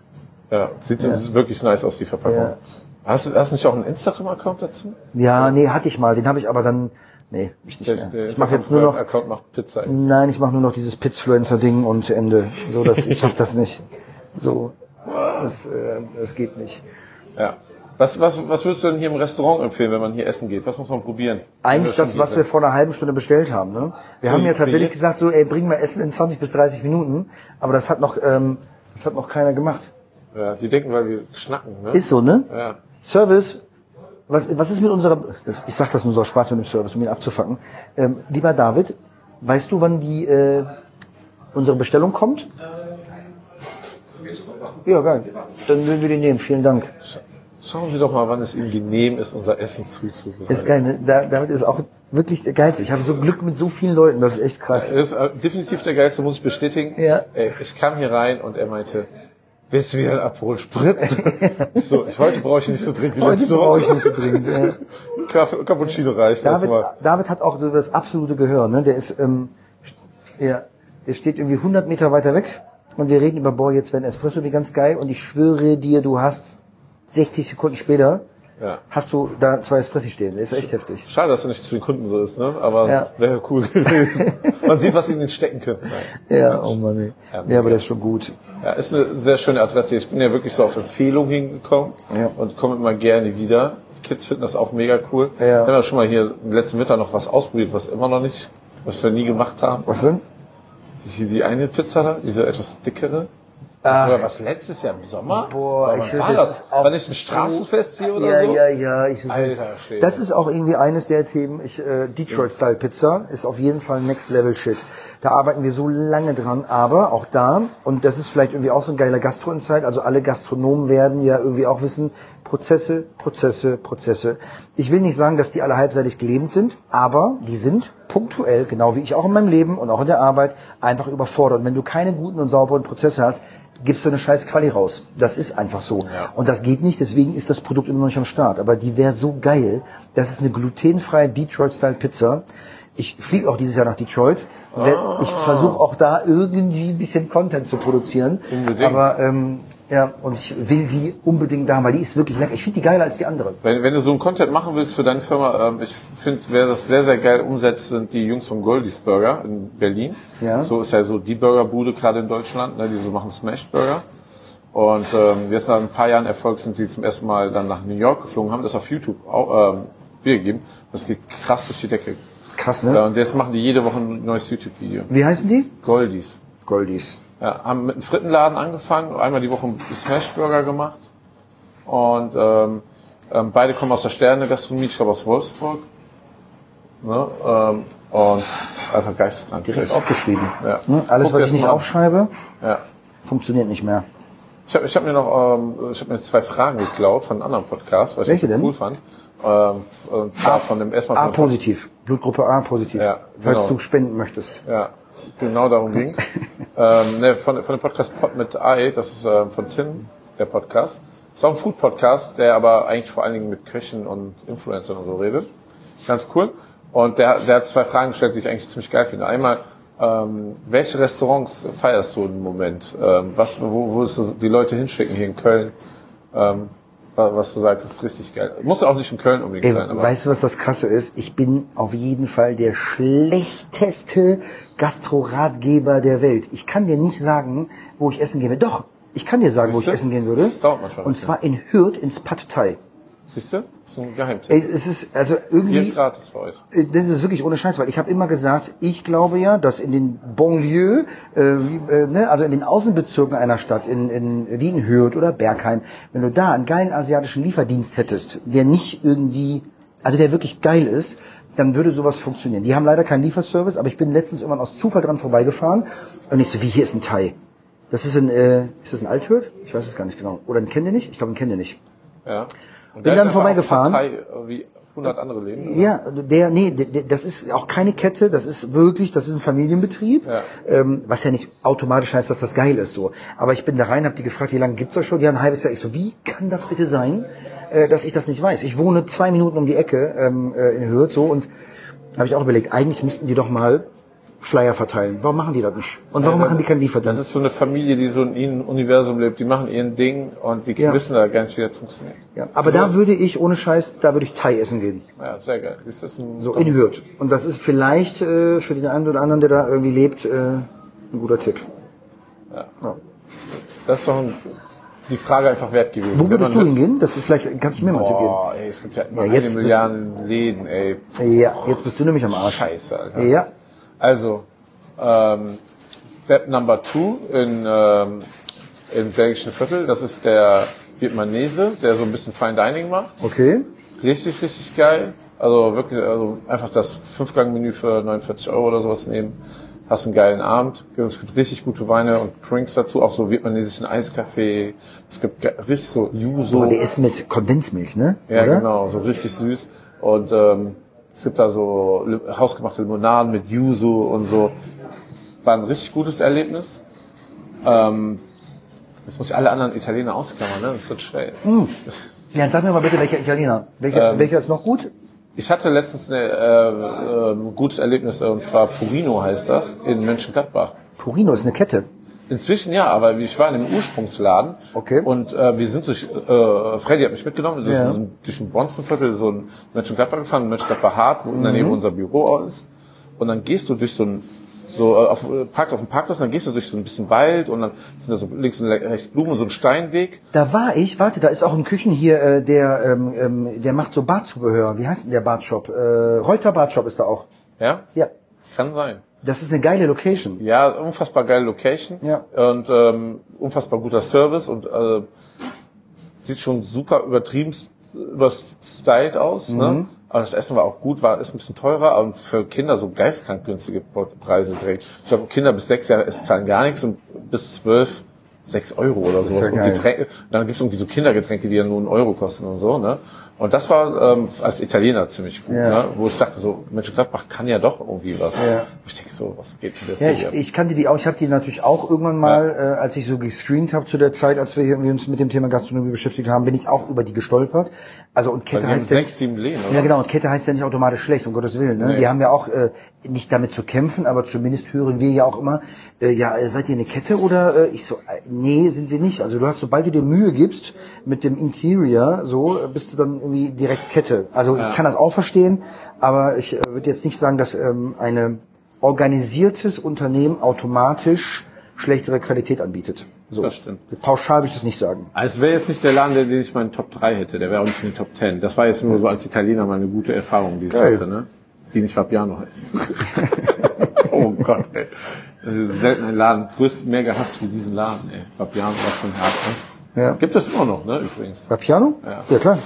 Ja, sieht wirklich nice aus, die Verpackung. Ja. Hast, du- hast du nicht auch einen Instagram-Account dazu? Ja, nee, hatte ich mal. Den habe ich aber dann. Nee, ich nicht mehr. Ich mache jetzt nur noch. Account macht Pizza. Nein, ich mache nur noch dieses Pitzfluencer-Ding und Ende. So, dass ich schaff das nicht. So, das, äh, das geht nicht. Ja. Was, was, was würdest du denn hier im Restaurant empfehlen, wenn man hier essen geht? Was muss man probieren? Eigentlich das, was wir vor einer halben Stunde bestellt haben. Ne? Wir Für- haben ja tatsächlich jetzt? gesagt, so, ey, bring mal Essen in 20 bis 30 Minuten. Aber das hat noch, ähm, das hat noch keiner gemacht. Ja, die denken, weil wir schnacken, ne? Ist so, ne? ja. Service. Was, was ist mit unserer, das, ich sag das nur so aus Spaß mit dem Service, um ihn abzufacken. Ähm, lieber David, weißt du, wann die äh, unsere Bestellung kommt? Ja, geil. Dann würden wir die nehmen. Vielen Dank. Schauen Sie doch mal, wann es Ihnen genehm ist, unser Essen zuzubereiten. Das ist geil. Ne? Da, David ist auch wirklich der geilste. Ich habe so Glück mit so vielen Leuten. Das ist echt krass. Er ist äh, definitiv der geilste, muss ich bestätigen. Ja. Ey, ich kam hier rein und er meinte, willst du wieder einen Abhol Sprit? ich [laughs] so, ich, heute brauche ich nicht so dringend wie Heute letzte brauche ich nicht so dringend. Ja. Kaff- Cappuccino reicht David, erstmal. David hat auch so das absolute Gehör. Ne? Der ist, ähm, ja, der steht irgendwie 100 Meter weiter weg und wir reden über, boah, jetzt wäre ein Espresso wie ganz geil und ich schwöre dir, du hast 60 Sekunden später Ja. hast du da zwei Espressi stehen. Das ist echt heftig. Schade, dass er nicht zu den Kunden so ist, ne? Aber Ja. wäre cool [laughs] gewesen. Man sieht, was sie in den stecken können. Nein. Ja, oh Mann, ey. Ja, Ja, aber das ist schon gut. Ja, ist eine sehr schöne Adresse. Ich bin ja wirklich so auf Empfehlung hingekommen Ja. und komme immer gerne wieder. Kids finden das auch mega cool. Ja. Wir haben ja schon mal hier letzten Mittag noch was ausprobiert, was immer noch nicht, was wir nie gemacht haben. Was denn? Die, die eine Pizza da, diese etwas dickere. Das war was letztes Jahr im Sommer? Boah, ich war das? War nicht ein Straßenfest hier oder ja, so? Ja, ja, ich, Alter Schwede. Das ist auch irgendwie eines der Themen. Ich, äh, Detroit Style Pizza ist auf jeden Fall Next Level Shit. Da arbeiten wir so lange dran, aber auch da, und das ist vielleicht irgendwie auch so ein geiler Gastro-Insight, also alle Gastronomen werden ja irgendwie auch wissen, Prozesse, Prozesse, Prozesse. Ich will nicht sagen, dass die alle halbseitig gelebend sind, aber die sind punktuell, genau wie ich auch in meinem Leben und auch in der Arbeit, einfach überfordert. Und wenn du keine guten und sauberen Prozesse hast, gibst du eine scheiß Quali raus. Das ist einfach so. Und das geht nicht, deswegen ist das Produkt immer noch nicht am Start. Aber die wäre so geil. Das ist eine glutenfreie Detroit-Style-Pizza. Ich fliege auch dieses Jahr nach Detroit. Wer- Ich versuche auch da irgendwie ein bisschen Content zu produzieren. Unbedingt. Aber ähm, ja, und ich will die unbedingt da haben, weil die ist wirklich lecker. Ich finde die geiler als die andere. Wenn, wenn du so einen Content machen willst für deine Firma, ähm, ich finde, wer das sehr, sehr geil umsetzt, sind die Jungs von Goldies Burger in Berlin. Ja. So ist ja so die Burgerbude gerade in Deutschland, ne, die so machen Smash Burger. Und ähm, jetzt nach ein paar Jahren Erfolg sind sie zum ersten Mal dann nach New York geflogen, haben das auf YouTube auch, ähm, wiedergegeben. Das geht krass durch die Decke. Krass, Ja, ne? und jetzt machen die jede Woche ein neues YouTube-Video. Wie heißen die? Goldies. Goldies. Ja, haben mit einem Frittenladen angefangen, einmal die Woche einen Smashburger gemacht. Und ähm, ähm, beide kommen aus der Sterne-Gastronomie, ich glaube aus Wolfsburg. Ne? Ähm, und einfach geisteskrank. Direkt aufgeschrieben. Ja. Ne? Alles, Guck was ich nicht aufschreibe, Ja. funktioniert nicht mehr. Ich habe ich hab mir noch ähm, ich hab mir zwei Fragen geklaut von einem anderen Podcast, weil ich Welche das so denn? cool fand. Ähm, und zwar von dem erstmal A positiv. Blutgruppe A positiv. Ja, Falls genau. du spenden möchtest. Ja, genau darum ging's. [laughs] ähm, ne, von, von dem Podcast Pod mit Ei, das ist ähm, von Tim, der Podcast. Ist auch ein Food-Podcast, der aber eigentlich vor allen Dingen mit Köchen und Influencern und so redet. Ganz cool. Und der, der hat zwei Fragen gestellt, die ich eigentlich ziemlich geil finde. Einmal, ähm, welche Restaurants feierst du im Moment? Ähm, was, wo, wo willst du die Leute hinschicken hier in Köln? Ähm, was du sagst, ist richtig geil. Muss auch nicht in Köln unbedingt Ey, sein, aber weißt du, was das Krasse ist? Ich bin auf jeden Fall der schlechteste Gastroratgeber der Welt. Ich kann dir nicht sagen, wo ich essen gehen würde. Doch, ich kann dir sagen, wo ich essen gehen würde. Das dauert manchmal Und zwar in Hürth ins Pad Thai. Siehst du? Das ist ein Geheimtipp. Es ist also irgendwie... gratis für euch. Äh, Das ist wirklich ohne Scheiß, weil ich habe immer gesagt, ich glaube ja, dass in den Bonlieu, äh, äh, ne, also in den Außenbezirken einer Stadt, in, in wie in Hürth oder Bergheim, wenn du da einen geilen asiatischen Lieferdienst hättest, der nicht irgendwie, also der wirklich geil ist, dann würde sowas funktionieren. Die haben leider keinen Lieferservice, aber ich bin letztens irgendwann aus Zufall dran vorbeigefahren und ich so, wie hier ist ein Thai. Das ist ein, äh, ist das ein Althürth? Ich weiß es gar nicht genau. Oder ein kennt ihr nicht? Ich glaube, ein kennt ihr nicht. Ja. Und Bin dann vorbeigefahren. Partei, äh, wie 100 andere Läden. Ja, der, nee, der, das ist auch keine Kette, das ist wirklich, das ist ein Familienbetrieb, Ja. ähm, was ja nicht automatisch heißt, dass das geil ist so. Aber ich bin da rein, hab die gefragt, wie lange gibt's das schon? Ja, ein halbes Jahr. Ich so, wie kann das bitte sein, äh, dass ich das nicht weiß? Ich wohne zwei Minuten um die Ecke ähm, äh, in Hürth so und habe ich auch überlegt, eigentlich müssten die doch mal Flyer verteilen. Warum machen die das nicht? Und warum Ja, machen die keinen Das Lieferdienst? ist so eine Familie, die so in ihrem Universum lebt. Die machen ihren Ding und die Ja. wissen da gar nicht, wie das funktioniert. Ja, aber da würde ich, ohne Scheiß, da würde ich Thai essen gehen. Ja, sehr geil. Das ist ein So in Hürth. Und das ist vielleicht äh, für den einen oder anderen, der da irgendwie lebt, äh, ein guter Tipp. Das ist doch ein, die Frage einfach wert gewesen. Wo würdest du hingehen? Das ist vielleicht, kannst du mir mal einen Tipp Boah, ey, es gibt ja immer Ja, eine jetzt Milliarden Läden, ey. geben? Ja, jetzt bist du nämlich am Arsch. Scheiße, Alter. Ja. Also, ähm, Web Number Two in, ähm, im belgischen Viertel, das ist der Vietnamese, der so ein bisschen Fine Dining macht. Okay. richtig, richtig geil. Also wirklich, also einfach das Fünfgang-Menü für 49 Euro oder sowas nehmen. Hast einen geilen Abend. Es gibt richtig gute Weine und Drinks dazu, auch so vietnamesischen Eiskaffee. Es gibt richtig so Yuzu. Aber der ist mit Kondensmilch, ne? Ja, Oder? genau, so richtig süß. Und ähm, es gibt da so hausgemachte Limonaden mit Yuzu und so. War ein richtig gutes Erlebnis. Ähm, jetzt muss ich alle anderen Italiener ausklammern, ne? Das wird schwer jetzt. Ja, sag mir mal bitte, welcher Italiener? Welcher, Ähm, welcher ist noch gut? Ich hatte letztens eine, äh, äh, ein gutes Erlebnis, und zwar Purino heißt das, in Mönchengladbach. Purino ist eine Kette. Inzwischen ja, aber ich war in dem Ursprungsladen Okay. und äh, wir sind durch, äh, Freddy hat mich mitgenommen, wir Ja. sind durch ein Bronzenviertel, so ein Mönchengladbach gefahren, Mönchengladbach Hart, wo daneben Mhm. unser Büro auch ist. Und dann gehst du durch so ein, so äh, auf, äh, parkst auf dem Parkplatz, und dann gehst du durch so ein bisschen Wald und dann sind da so links und rechts Blumen, so ein Steinweg. Da war ich, warte, da ist auch ein Küchen hier, äh, der, ähm, ähm, der macht so Bartzubehör. Wie heißt denn der Bartshop? Äh, Reuter Bartshop ist da auch. Ja? Ja. Kann sein. Das ist eine geile Location. Ja, unfassbar geile Location Ja. und ähm, unfassbar guter Service und äh, sieht schon super übertrieben überstylt aus. Mhm. Ne? Aber das Essen war auch gut, war ist ein bisschen teurer und für Kinder so geistkrank günstige Preise direkt. Ich glaube, Kinder bis sechs Jahre zahlen gar nichts und bis zwölf sechs Euro oder sowas. ja und. Getränke, dann gibt's irgendwie so Kindergetränke, die ja nur einen Euro kosten und so. Ne? Und das war ähm, als Italiener ziemlich gut, Ja. ne? wo ich dachte so, Mönchengladbach kann ja doch irgendwie was. Ja. Ich denke so, was geht denn das Ja, ich, hier? ich kannte die auch. Ich habe die natürlich auch irgendwann mal, äh, als ich so gescreent habe zu der Zeit, als wir, wir uns mit dem Thema Gastronomie beschäftigt haben, bin ich auch über die gestolpert. Also und Kette wir heißt ja sechs, nicht, sieben Läden, oder? ja genau. Und Kette heißt ja nicht automatisch schlecht, um Gottes Willen. Ne? Nee. Die haben ja auch äh, nicht damit zu kämpfen, aber zumindest hören wir ja auch immer, äh, ja, äh, seid ihr eine Kette oder? Äh, ich so, äh, nee, sind wir nicht. Also du hast, sobald du dir Mühe gibst mit dem Interior, so äh, bist du dann irgendwie direkt Kette. Also ich kann das auch verstehen, aber ich äh, würde jetzt nicht sagen, dass ähm, eine organisiertes Unternehmen automatisch schlechtere Qualität anbietet. So. Das stimmt. Pauschal würde ich das nicht sagen. Also es wäre jetzt nicht der Laden, der- den ich meinen Top 3 hätte. Der wäre auch nicht in den Top 10. Das war jetzt nur so als Italiener mal eine gute Erfahrung, die ich Geil. hatte, ne? Die nicht Fabiano heißt. [laughs] Gott, ey. Das ist selten ein Laden, größt mehr gehasst wie diesen Laden, ey. Fabiano war schon hart, ne? Ja. Gibt es immer noch, ne, übrigens. Bei Piano? Ja. ja klar.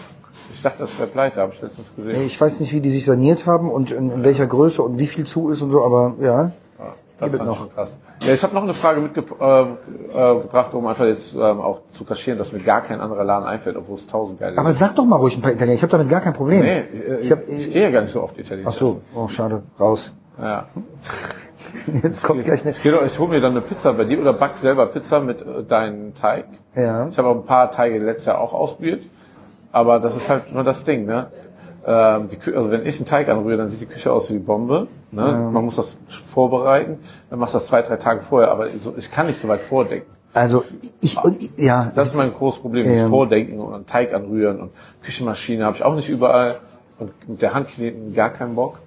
Ich dachte, das wäre pleite, habe ich letztens gesehen. Ich weiß nicht, wie die sich saniert haben und in, in welcher Größe und wie viel zu ist und so, aber ja. Ja, das fand noch. krass. Ja, ich habe noch eine Frage mitgebracht, äh, äh, um einfach jetzt ähm, auch zu kaschieren, dass mir gar kein anderer Laden einfällt, obwohl es tausend geile Aber sag doch mal ruhig ein paar Italiener. Ich habe damit gar kein Problem. Nee, ich, äh, ich hab, ich ich, gehe ja gar nicht so oft Italienisch. ach so, oh schade, raus. Ja. [laughs] Jetzt kommt gleich eine. Ich, geh doch- ich hole mir dann eine Pizza bei dir oder back selber Pizza mit äh, deinem Teig. Ja. Ich habe auch ein paar Teige letztes Jahr auch ausprobiert, aber das ist halt nur das Ding, ne? Ähm, die Kü also wenn ich einen Teig anrühre, dann sieht die Küche aus wie Bombe. Ne? Man muss das vorbereiten, dann machst du das zwei, drei Tage vorher, aber ich kann nicht so weit vordenken. Also ich, ich ja, Das ist mein großes Problem, das Ähm. Vordenken und einen Teig anrühren und Küchenmaschine habe ich auch nicht überall und mit der Hand kneten gar keinen Bock.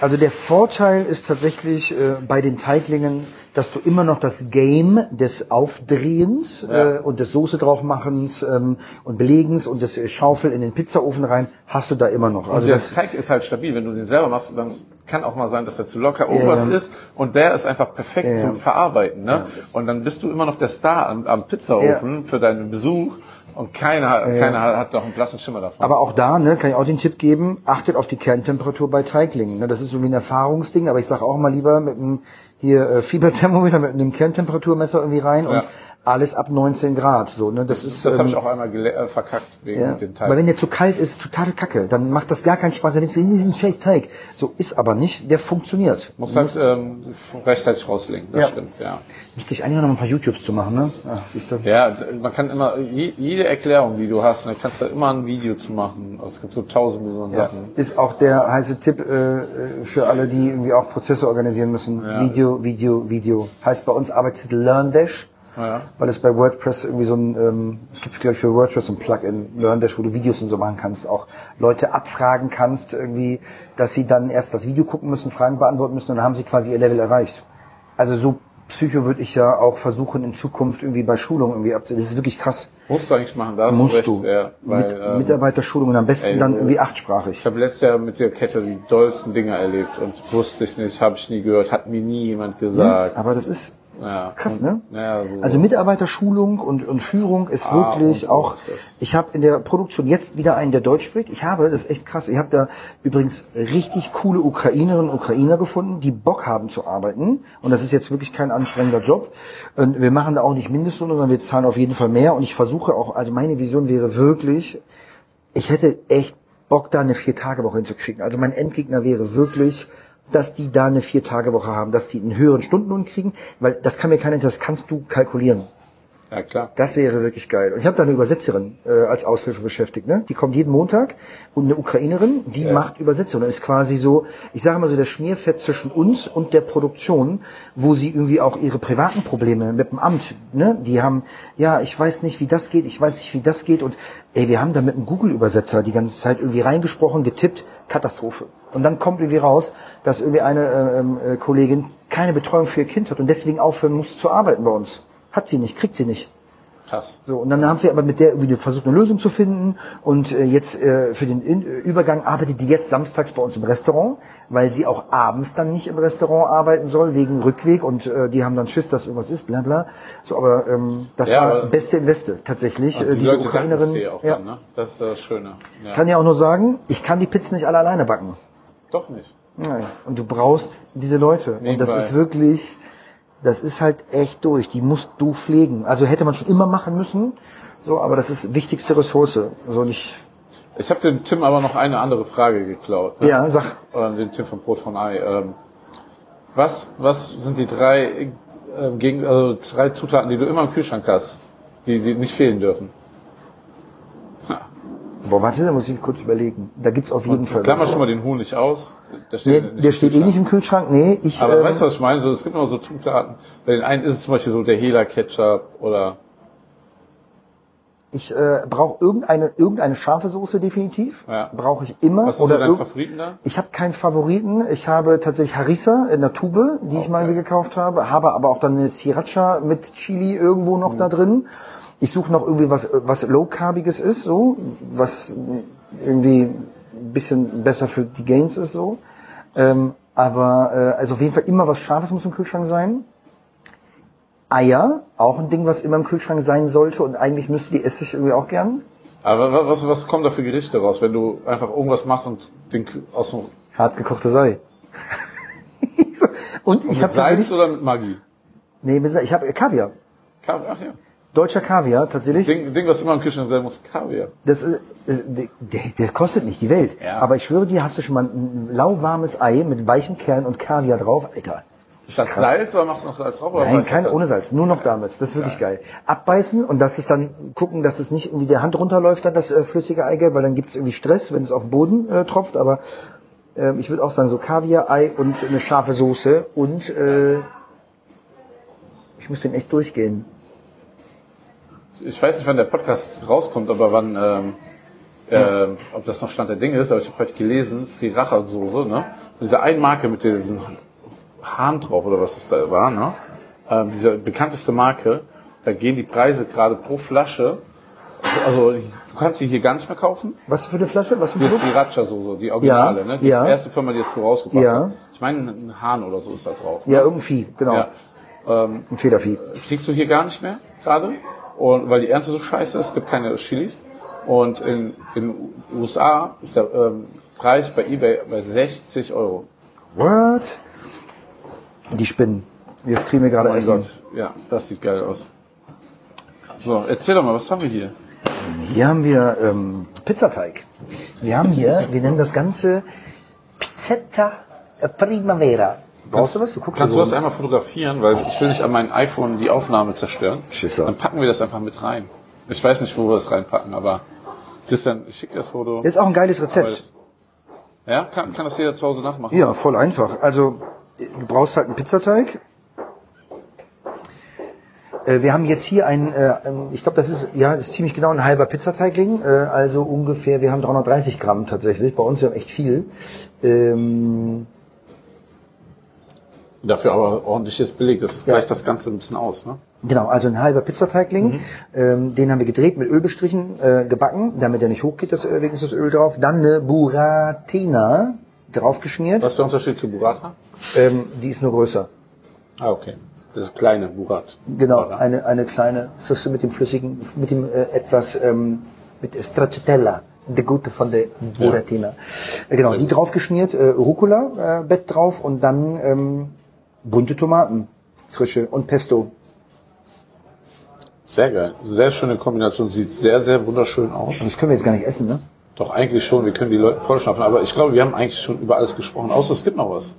Also der Vorteil ist tatsächlich äh, bei den Teiglingen, dass du immer noch das Game des Aufdrehens Ja. äh, und des Soße draufmachens ähm, und Belegens und des äh, Schaufeln in den Pizzaofen rein, hast du da immer noch. Also der Teig ist halt stabil. Wenn du den selber machst, dann kann auch mal sein, dass der zu locker irgendwas Ja. ist und der ist einfach perfekt Ja. zum Verarbeiten. Ne? Und dann bist du immer noch der Star am, am Pizzaofen für deinen Besuch und keiner, keiner hat doch einen blassen Schimmer davon. aber auch da ne, kann ich auch den Tipp geben, achtet auf die Kerntemperatur bei Teiglingen. Ne, das ist irgendwie ein Erfahrungsding, aber ich sage auch mal lieber mit einem hier äh, Fieberthermometer mit einem Kerntemperaturmesser irgendwie rein und Ja. Alles ab 19 Grad. So, ne, das, ist das habe ähm, ich auch einmal äh, verkackt wegen Ja. dem Teig. Aber wenn der zu kalt ist, total kacke. Dann macht das gar keinen Spaß. Dann denkst du, das ist ein scheiß Teig. So ist aber nicht. Der funktioniert. muss halt ähm, rechtzeitig rauslenken, das Ja. stimmt, ja. Müsste ich eigentlich noch ein paar YouTubes zu machen, ne? Ach. Ja, man kann immer, je- jede Erklärung, die du hast, da kannst du immer ein Video zu machen. Es gibt so tausend Millionen Ja. Sachen. Ist auch der heiße Tipp äh, für alle, die irgendwie auch Prozesse organisieren müssen. Ja. Video, Video, Video. Heißt bei uns Arbeitstitel LearnDash. Ja. Weil es bei WordPress irgendwie so ein, ähm, es gibt glaube ich für WordPress ein Plugin, LearnDash, wo du Videos und so machen kannst, auch Leute abfragen kannst, irgendwie, dass sie dann erst das Video gucken müssen, Fragen beantworten müssen und dann haben sie quasi ihr Level erreicht. Also so Psycho würde ich ja auch versuchen in Zukunft irgendwie bei Schulungen irgendwie abzu. Das ist wirklich krass. Musst du eigentlich machen, da hast Musst recht, du. Ja, weil, Mit, ähm, Mitarbeiterschulungen am besten ey, dann äh, irgendwie achtsprachig. Ich habe letztes Jahr mit der Kette die dollsten Dinger erlebt und wusste ich nicht, habe ich nie gehört, hat mir nie jemand gesagt. Aber das ist, Ja. Krass, ne? Ja, so. Also Mitarbeiterschulung und, und Führung ist Ah, wirklich auch. ist. Ich habe in der Produktion jetzt wieder einen, der Deutsch spricht. Ich habe, das ist echt krass, ich habe da übrigens richtig coole Ukrainerinnen und Ukrainer gefunden, die Bock haben zu arbeiten. Und das ist jetzt wirklich kein anstrengender Job. Und wir machen da auch nicht Mindestlohn, sondern wir zahlen auf jeden Fall mehr. Und ich versuche auch, also meine Vision wäre wirklich, ich hätte echt Bock, da eine Vier-Tage-Woche hinzukriegen. Also mein Endgegner wäre wirklich, dass die da eine Vier-Tage-Woche haben, dass die einen höheren Stundenlohn kriegen, weil das kann mir keiner, das kannst du kalkulieren. Ja, klar. Das wäre wirklich geil. Und ich habe da eine Übersetzerin äh, als Aushilfe beschäftigt. Ne? Die kommt jeden Montag und eine Ukrainerin, die macht Übersetzung. Das ist quasi so, ich sage mal so, der Schmierfett zwischen uns und der Produktion, wo sie irgendwie auch ihre privaten Probleme mit dem Amt, ne? die haben, ja, ich weiß nicht, wie das geht, ich weiß nicht, wie das geht. Und ey, wir haben da mit einem Google-Übersetzer die ganze Zeit irgendwie reingesprochen, getippt, Katastrophe. Und dann kommt irgendwie raus, dass irgendwie eine äh, ähm, äh, Kollegin keine Betreuung für ihr Kind hat und deswegen aufhören muss zu arbeiten bei uns. Hat sie nicht, kriegt sie nicht. Krass. So, und dann haben wir aber mit der irgendwie versucht, eine Lösung zu finden. Und äh, jetzt äh, für den In äh, Übergang arbeitet die jetzt samstags bei uns im Restaurant, weil sie auch abends dann nicht im Restaurant arbeiten soll, wegen Rückweg. Und äh, die haben dann Schiss, dass irgendwas ist, bla bla. So, aber ähm, das Ja, war aber- beste Investe tatsächlich. Äh, die diese Leute Ukrainerin. dir auch ja. dann, ne? Das ist das Schöne. Ja. Kann ja auch nur sagen, ich kann die Pizzen nicht alle alleine backen. Doch nicht. Nein. Und du brauchst diese Leute. Und das Nebenbei. ist wirklich, das ist halt echt durch. Die musst du pflegen. Also hätte man schon immer machen müssen. So, aber das ist wichtigste Ressource. So nicht, Ich habe dem Tim aber noch eine andere Frage geklaut. Ne? ja, sag. Äh, dem Tim von Brot von Ei. Ähm, was, was sind die drei, ähm, gegen, also drei Zutaten, die du immer im Kühlschrank hast, die, die nicht fehlen dürfen? Boah, warte, da muss ich kurz überlegen. Da gibt's auf jeden Fall. Klammer schon mal den Huhn nicht aus. Der Nee, steht, der steht eh nicht im Kühlschrank. Nee, ich. Aber ähm, weißt du, was ich meine? So, es gibt immer so Zutaten. Bei den einen ist es zum Beispiel so der Hela Ketchup oder ich äh, brauche irgendeine irgendeine scharfe Soße definitiv. Ja. Brauche ich immer. was sind oder irg- Favoriten da? Ich habe keinen Favoriten. Ich habe tatsächlich Harissa in der Tube, die ich mal gekauft habe. Habe aber auch dann eine Sriracha mit Chili irgendwo noch da drin. Ich suche noch irgendwie was, was low-carbiges ist, so, was irgendwie ein bisschen besser für die Gains ist, so. Ähm, aber äh, also auf jeden Fall immer was Scharfes muss im Kühlschrank sein. Eier, auch ein Ding, was immer im Kühlschrank sein sollte und eigentlich müsste die esse ich irgendwie auch gern. Aber wa- was, was kommt da für Gerichte raus, wenn du einfach irgendwas machst und den Kü- aus dem Hart gekochtes Ei. [laughs] So, und ich mit habe Salz oder mit Maggi? nee, mit ich habe Kaviar. Kaviar, ach ja. Deutscher Kaviar, tatsächlich. Ding, Ding, was immer im Kühlschrank sein muss, Kaviar. Das ist, äh, der, der kostet nicht die Welt. Ja. Aber ich schwöre dir, hast du schon mal ein lauwarmes Ei mit weichem Kern und Kaviar drauf? Alter. Das ist Statt krass. Salz oder machst du noch Salz drauf? Oder Nein, kein das? ohne Salz, nur noch damit. Das ist wirklich geil. Abbeißen und das ist dann gucken, dass es nicht irgendwie der Hand runterläuft, dann das äh, flüssige Eigelb, weil dann gibt es irgendwie Stress, wenn es auf den Boden äh, tropft. Aber ähm, ich würde auch sagen, so Kaviar, Ei und eine scharfe Soße und äh, ich muss den echt durchgehen. Ich weiß nicht, wann der Podcast rauskommt, aber wann, ähm, ähm, ob das noch Stand der Dinge ist, aber ich habe heute gelesen, Sriracha-Soße, ne? Und diese eine Marke mit diesem Hahn drauf oder was es da war, ne? Ähm, diese bekannteste Marke, da gehen die Preise gerade pro Flasche. Also du kannst sie hier gar nicht mehr kaufen. Was für eine Flasche? Was für Die ein Produkt? Sriracha-Soße, die Originale, Ja, ne? Die ja. erste Firma, die es so rausgebracht Ja. hat. Ich meine, ein Hahn oder so ist da drauf. ne? Ja, irgendein Vieh, genau. Ja. Ähm, Ein Federvieh. kriegst du hier gar nicht mehr gerade. Und weil die Ernte so scheiße ist, es gibt keine Chilis. Und in in USA ist der ähm, Preis bei eBay bei 60 Euro. What? Die Spinnen. Jetzt kriegen wir gerade Oh mein Essen. Gott, ja, das sieht geil aus. So, erzähl doch mal, was haben wir hier? Hier haben wir ähm, Pizzateig. Wir haben hier, wir nennen das Ganze Pizzetta Primavera. Brauchst du was? Du guckst Kannst so du das einmal fotografieren, weil ich will nicht an meinem iPhone die Aufnahme zerstören. Schisser. Dann packen wir das einfach mit rein. Ich weiß nicht, wo wir das reinpacken, aber Christian, ich schick das Foto. Das ist auch ein geiles Rezept. Ja, kann, kann das jeder zu Hause nachmachen? Ja, voll einfach. Also, du brauchst halt einen Pizzateig. Äh, Wir haben jetzt hier ein, äh, ähm, ich glaube, das ist ja das ist ziemlich genau ein halber Pizzateigling, äh, also ungefähr, wir haben 330 Gramm tatsächlich, bei uns ja echt viel. Ähm, Dafür aber ordentliches Beleg. Das Ja. gleicht das Ganze ein bisschen aus, ne? Genau, also ein halber Pizzateigling. Ähm, den haben wir gedreht, mit Öl bestrichen, äh, gebacken, damit er nicht hochgeht, das, äh, wegen ist das Öl drauf. Dann eine Buratina draufgeschmiert. Was ist der Unterschied zu Burrata? Ähm, die ist nur größer. Ah, okay. Das kleine Murat. Genau, Oder? eine, eine kleine Soße mit dem flüssigen, mit dem äh, etwas, ähm, mit Stracciatella, der gute von der Buratina. Äh, genau, die draufgeschmiert, äh, Rucola, äh, Bett drauf und dann ähm, bunte Tomaten, frische und Pesto. Sehr geil. Sehr schöne Kombination. Sieht sehr, sehr wunderschön aus. Und das können wir jetzt gar nicht essen, ne? Doch eigentlich schon. Wir können die Leute vollschnappen. Aber ich glaube, wir haben eigentlich schon über alles gesprochen. Außer es gibt noch was.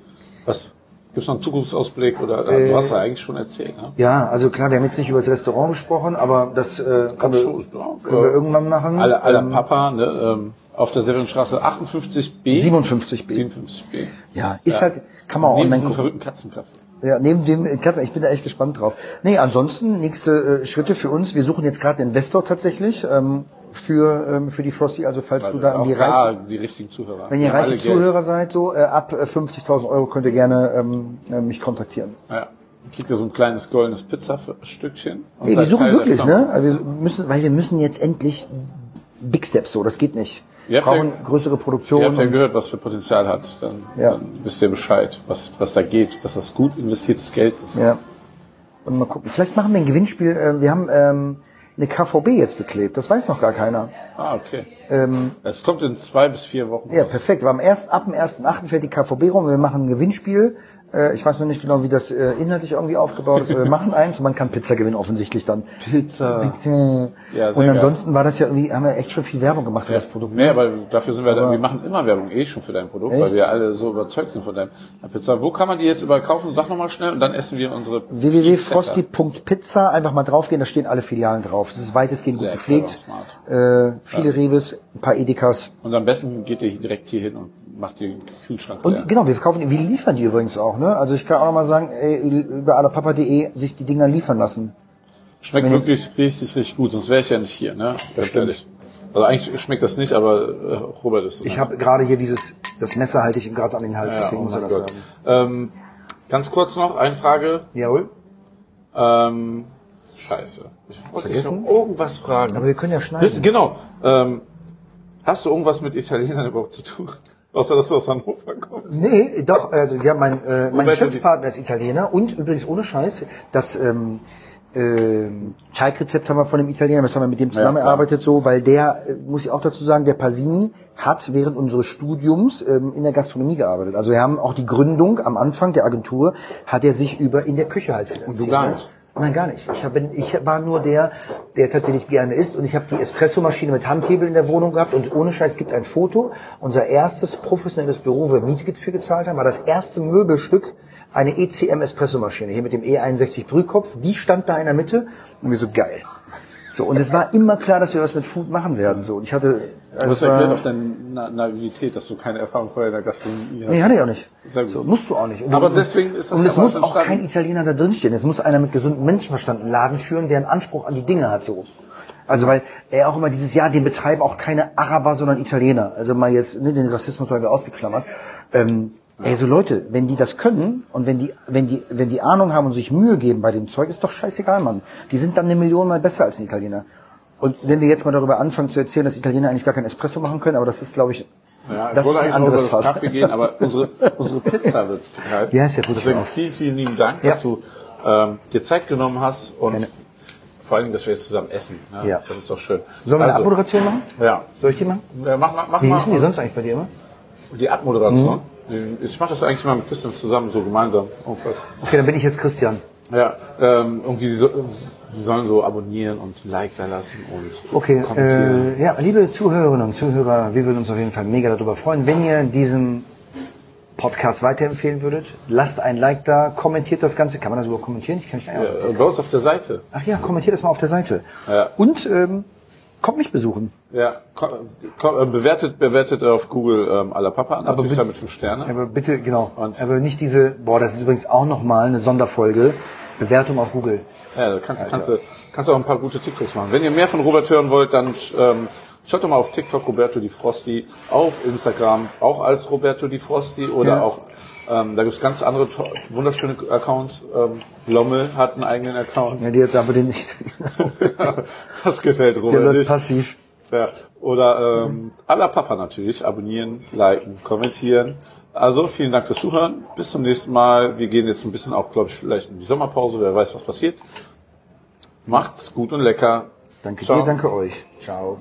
Was? Gibt es noch einen Zukunftsausblick? Oder Äh, du hast ja eigentlich schon erzählt. Ne? Ja, also klar, wir haben jetzt nicht über das Restaurant gesprochen, aber das äh, können, wir, schon, können wir irgendwann machen. Alle, alle Ähm, Papa, ne, ähm, auf der Severinstraße 58b. 57b. 57b. Ja, ist halt, kann man auch Neben online gucken. verrückten Katzenkaffee. Ja, neben dem Katzen, ich bin da echt gespannt drauf. Nee, ansonsten nächste äh, Schritte für uns. Wir suchen jetzt gerade einen Investor tatsächlich ähm, für ähm, für die Frosty. Also falls du da in Auch die da Reiche, die richtigen Zuhörer. wenn ihr alle reiche Geld. Zuhörer seid, so äh, ab äh, 50.000 Euro könnt ihr gerne ähm, äh, mich kontaktieren. Ja. Kriegt ihr so ein kleines goldenes Pizzastückchen. Ey, wir suchen wirklich, ne? Also Wir müssen, weil wir müssen jetzt endlich Big Steps so. Das geht nicht. Habt ja- brauchen größere Produktion. Ihr habt ja gehört, was für Potenzial hat. Dann, Ja. dann wisst ihr Bescheid, was, was da geht, dass das gut investiertes Geld ist. Ja. Und mal gucken. Vielleicht machen wir ein Gewinnspiel. Äh, wir haben ähm, eine KVB jetzt beklebt. Das weiß noch gar keiner. Ah, okay. Ähm, Es kommt in zwei bis vier Wochen. Ja, raus. perfekt. Wir haben erst ab dem 1.8. fährt die KVB rum. Wir machen ein Gewinnspiel. Äh, Ich weiß noch nicht genau, wie das äh, inhaltlich irgendwie aufgebaut ist. aber Wir machen eins und man kann Pizza gewinnen, offensichtlich dann. Pizza. Pizza. Ja, sehr und ansonsten war das ja irgendwie, haben wir echt schon viel Werbung gemacht für das Produkt. Nee, aber dafür sind wir, da, wir machen immer Werbung eh schon für dein Produkt, weil Echt? wir alle so überzeugt sind von deiner Pizza. Wo kann man die jetzt überkaufen? Sag nochmal schnell und dann essen wir unsere www.frosty.pizza, einfach mal draufgehen, da stehen alle Filialen drauf. Das ist weitestgehend gut Sehr gepflegt. clever, Äh, viele Reves, ein paar Edekas. Und am besten geht ihr direkt hier hin und macht den Kühlschrank Und leer. genau, wir verkaufen, wir liefern die übrigens auch, ne? Also ich kann auch noch mal sagen, ey, über alapapa.de sich die Dinger liefern lassen. Schmeckt wirklich richtig, richtig gut, sonst wäre ich ja nicht hier, ne? Ganz stimmt. Also eigentlich schmeckt das nicht, aber äh, Robert ist so. Ich habe gerade hier dieses, das Messer halte ich ihm gerade an den Hals, ja, deswegen oh muss er das sagen. Ähm, ganz kurz noch, eine Frage. Jawohl. Ähm, scheiße. Ich wollte dich noch irgendwas fragen. Aber wir können ja schneiden. Bist, genau. Ähm, hast du irgendwas mit Italienern überhaupt zu tun? Außer, dass du aus Hannover kommst. Nee, doch, also ja, mein, äh, mein Roberto, Geschäftspartner ist Italiener und übrigens ohne Scheiß, das ähm, ähm, Teigrezept haben wir von dem Italiener, das haben wir mit dem zusammengearbeitet, so, weil der, äh, muss ich auch dazu sagen, der Pasini hat während unseres Studiums ähm, in der Gastronomie gearbeitet. Also wir haben auch die Gründung am Anfang der Agentur, hat er sich über in der Küche halt finanziert. du gar ne? nicht? Nein, gar nicht. Ich, hab, ich war nur der, der tatsächlich gerne isst und ich habe die Espressomaschine mit Handhebel in der Wohnung gehabt und ohne Scheiß es gibt ein Foto. Unser erstes professionelles Büro, wo wir Miete für gezahlt haben, war das erste Möbelstück eine ECM Espressomaschine hier mit dem E61 Brühkopf. Die stand da in der Mitte und wir so geil. So und es war immer klar, dass wir was mit Food machen werden. So und ich hatte Das also erklärt war, auch deine Na Naivität, dass du keine Erfahrung vorher in der Gastronomie hast. Nee, hatte ich auch nicht. So, musst du auch nicht. Und Aber und- deswegen ist das Und es muss auch entstanden. kein Italiener da drin stehen. Es muss einer mit gesundem Menschenverstand einen Laden führen, der einen Anspruch an die Dinge hat, so. Also, weil er auch immer dieses Jahr, den betreiben auch keine Araber, sondern Italiener. Also mal jetzt, ne, den Rassismus mal ausgeklammert. Ähm, Ey, so Leute, wenn die das können und wenn die, wenn die, wenn die Ahnung haben und sich Mühe geben bei dem Zeug, ist doch scheißegal, Mann. Die sind dann eine Million mal besser als ein Italiener. Und wenn wir jetzt mal darüber anfangen zu erzählen, dass Italiener eigentlich gar kein Espresso machen können, aber das ist, glaube ich, Ja, ich das ist wollte ein eigentlich noch über anderes das Fass. Kaffee gehen, aber [laughs] unsere, unsere Pizza wird total. Ja, ist ja gut, Deswegen vielen, vielen lieben Dank, Ja. dass du ähm, dir Zeit genommen hast und Gerne. vor allen Dingen, dass wir jetzt zusammen essen. Ne? Ja. Das ist doch schön. Sollen wir eine Also, Abmoderation machen? Ja. Soll ich die machen? ja mach, mach, mach Wie hießen die sonst eigentlich bei dir immer? die Abmoderation. Mhm. Ich mache das eigentlich mal mit Christian zusammen, so gemeinsam. Irgendwas. Okay, dann bin ich jetzt Christian. Ja, ähm, irgendwie, so, die sollen so abonnieren und ein Like da lassen und Okay, kommentieren. äh, ja, liebe Zuhörerinnen und Zuhörer, wir würden uns auf jeden Fall mega darüber freuen, wenn ihr diesen Podcast weiterempfehlen würdet. Lasst ein Like da, kommentiert das Ganze. Kann man das überhaupt kommentieren? Ich kann nicht. Ja. Äh, bei uns auf der Seite. Ach ja, kommentiert das mal auf der Seite. Ja. Und ähm, kommt mich besuchen. Ja, ko ko äh, bewertet, bewertet auf Google ähm, aller Papa, natürlich bitte- damit fünf Sterne. Aber bitte, genau. Und? Aber nicht diese, boah, das ist übrigens auch nochmal eine Sonderfolge. Bewertung auf Google. Ja, da kannst, kannst, du, kannst du auch ein paar gute TikToks machen. Wenn ihr mehr von Robert hören wollt, dann ähm, schaut doch mal auf TikTok Roberto Di Frosti, auf Instagram auch als Roberto Di Frosti oder Ja. auch, ähm, da gibt's ganz andere wunderschöne Accounts. Ähm, Lommel hat einen eigenen Account. Ja, die hat aber den nicht. [laughs] das gefällt Der Robert läuft nicht. passiv. Ja. Oder ähm, aller Papa natürlich, abonnieren, liken, kommentieren Also vielen Dank fürs Zuhören. Bis zum nächsten Mal. Wir gehen jetzt ein bisschen auch, glaube ich, vielleicht in die Sommerpause. Wer weiß, was passiert. Macht's gut und lecker. Danke Ciao. dir, danke euch. Ciao.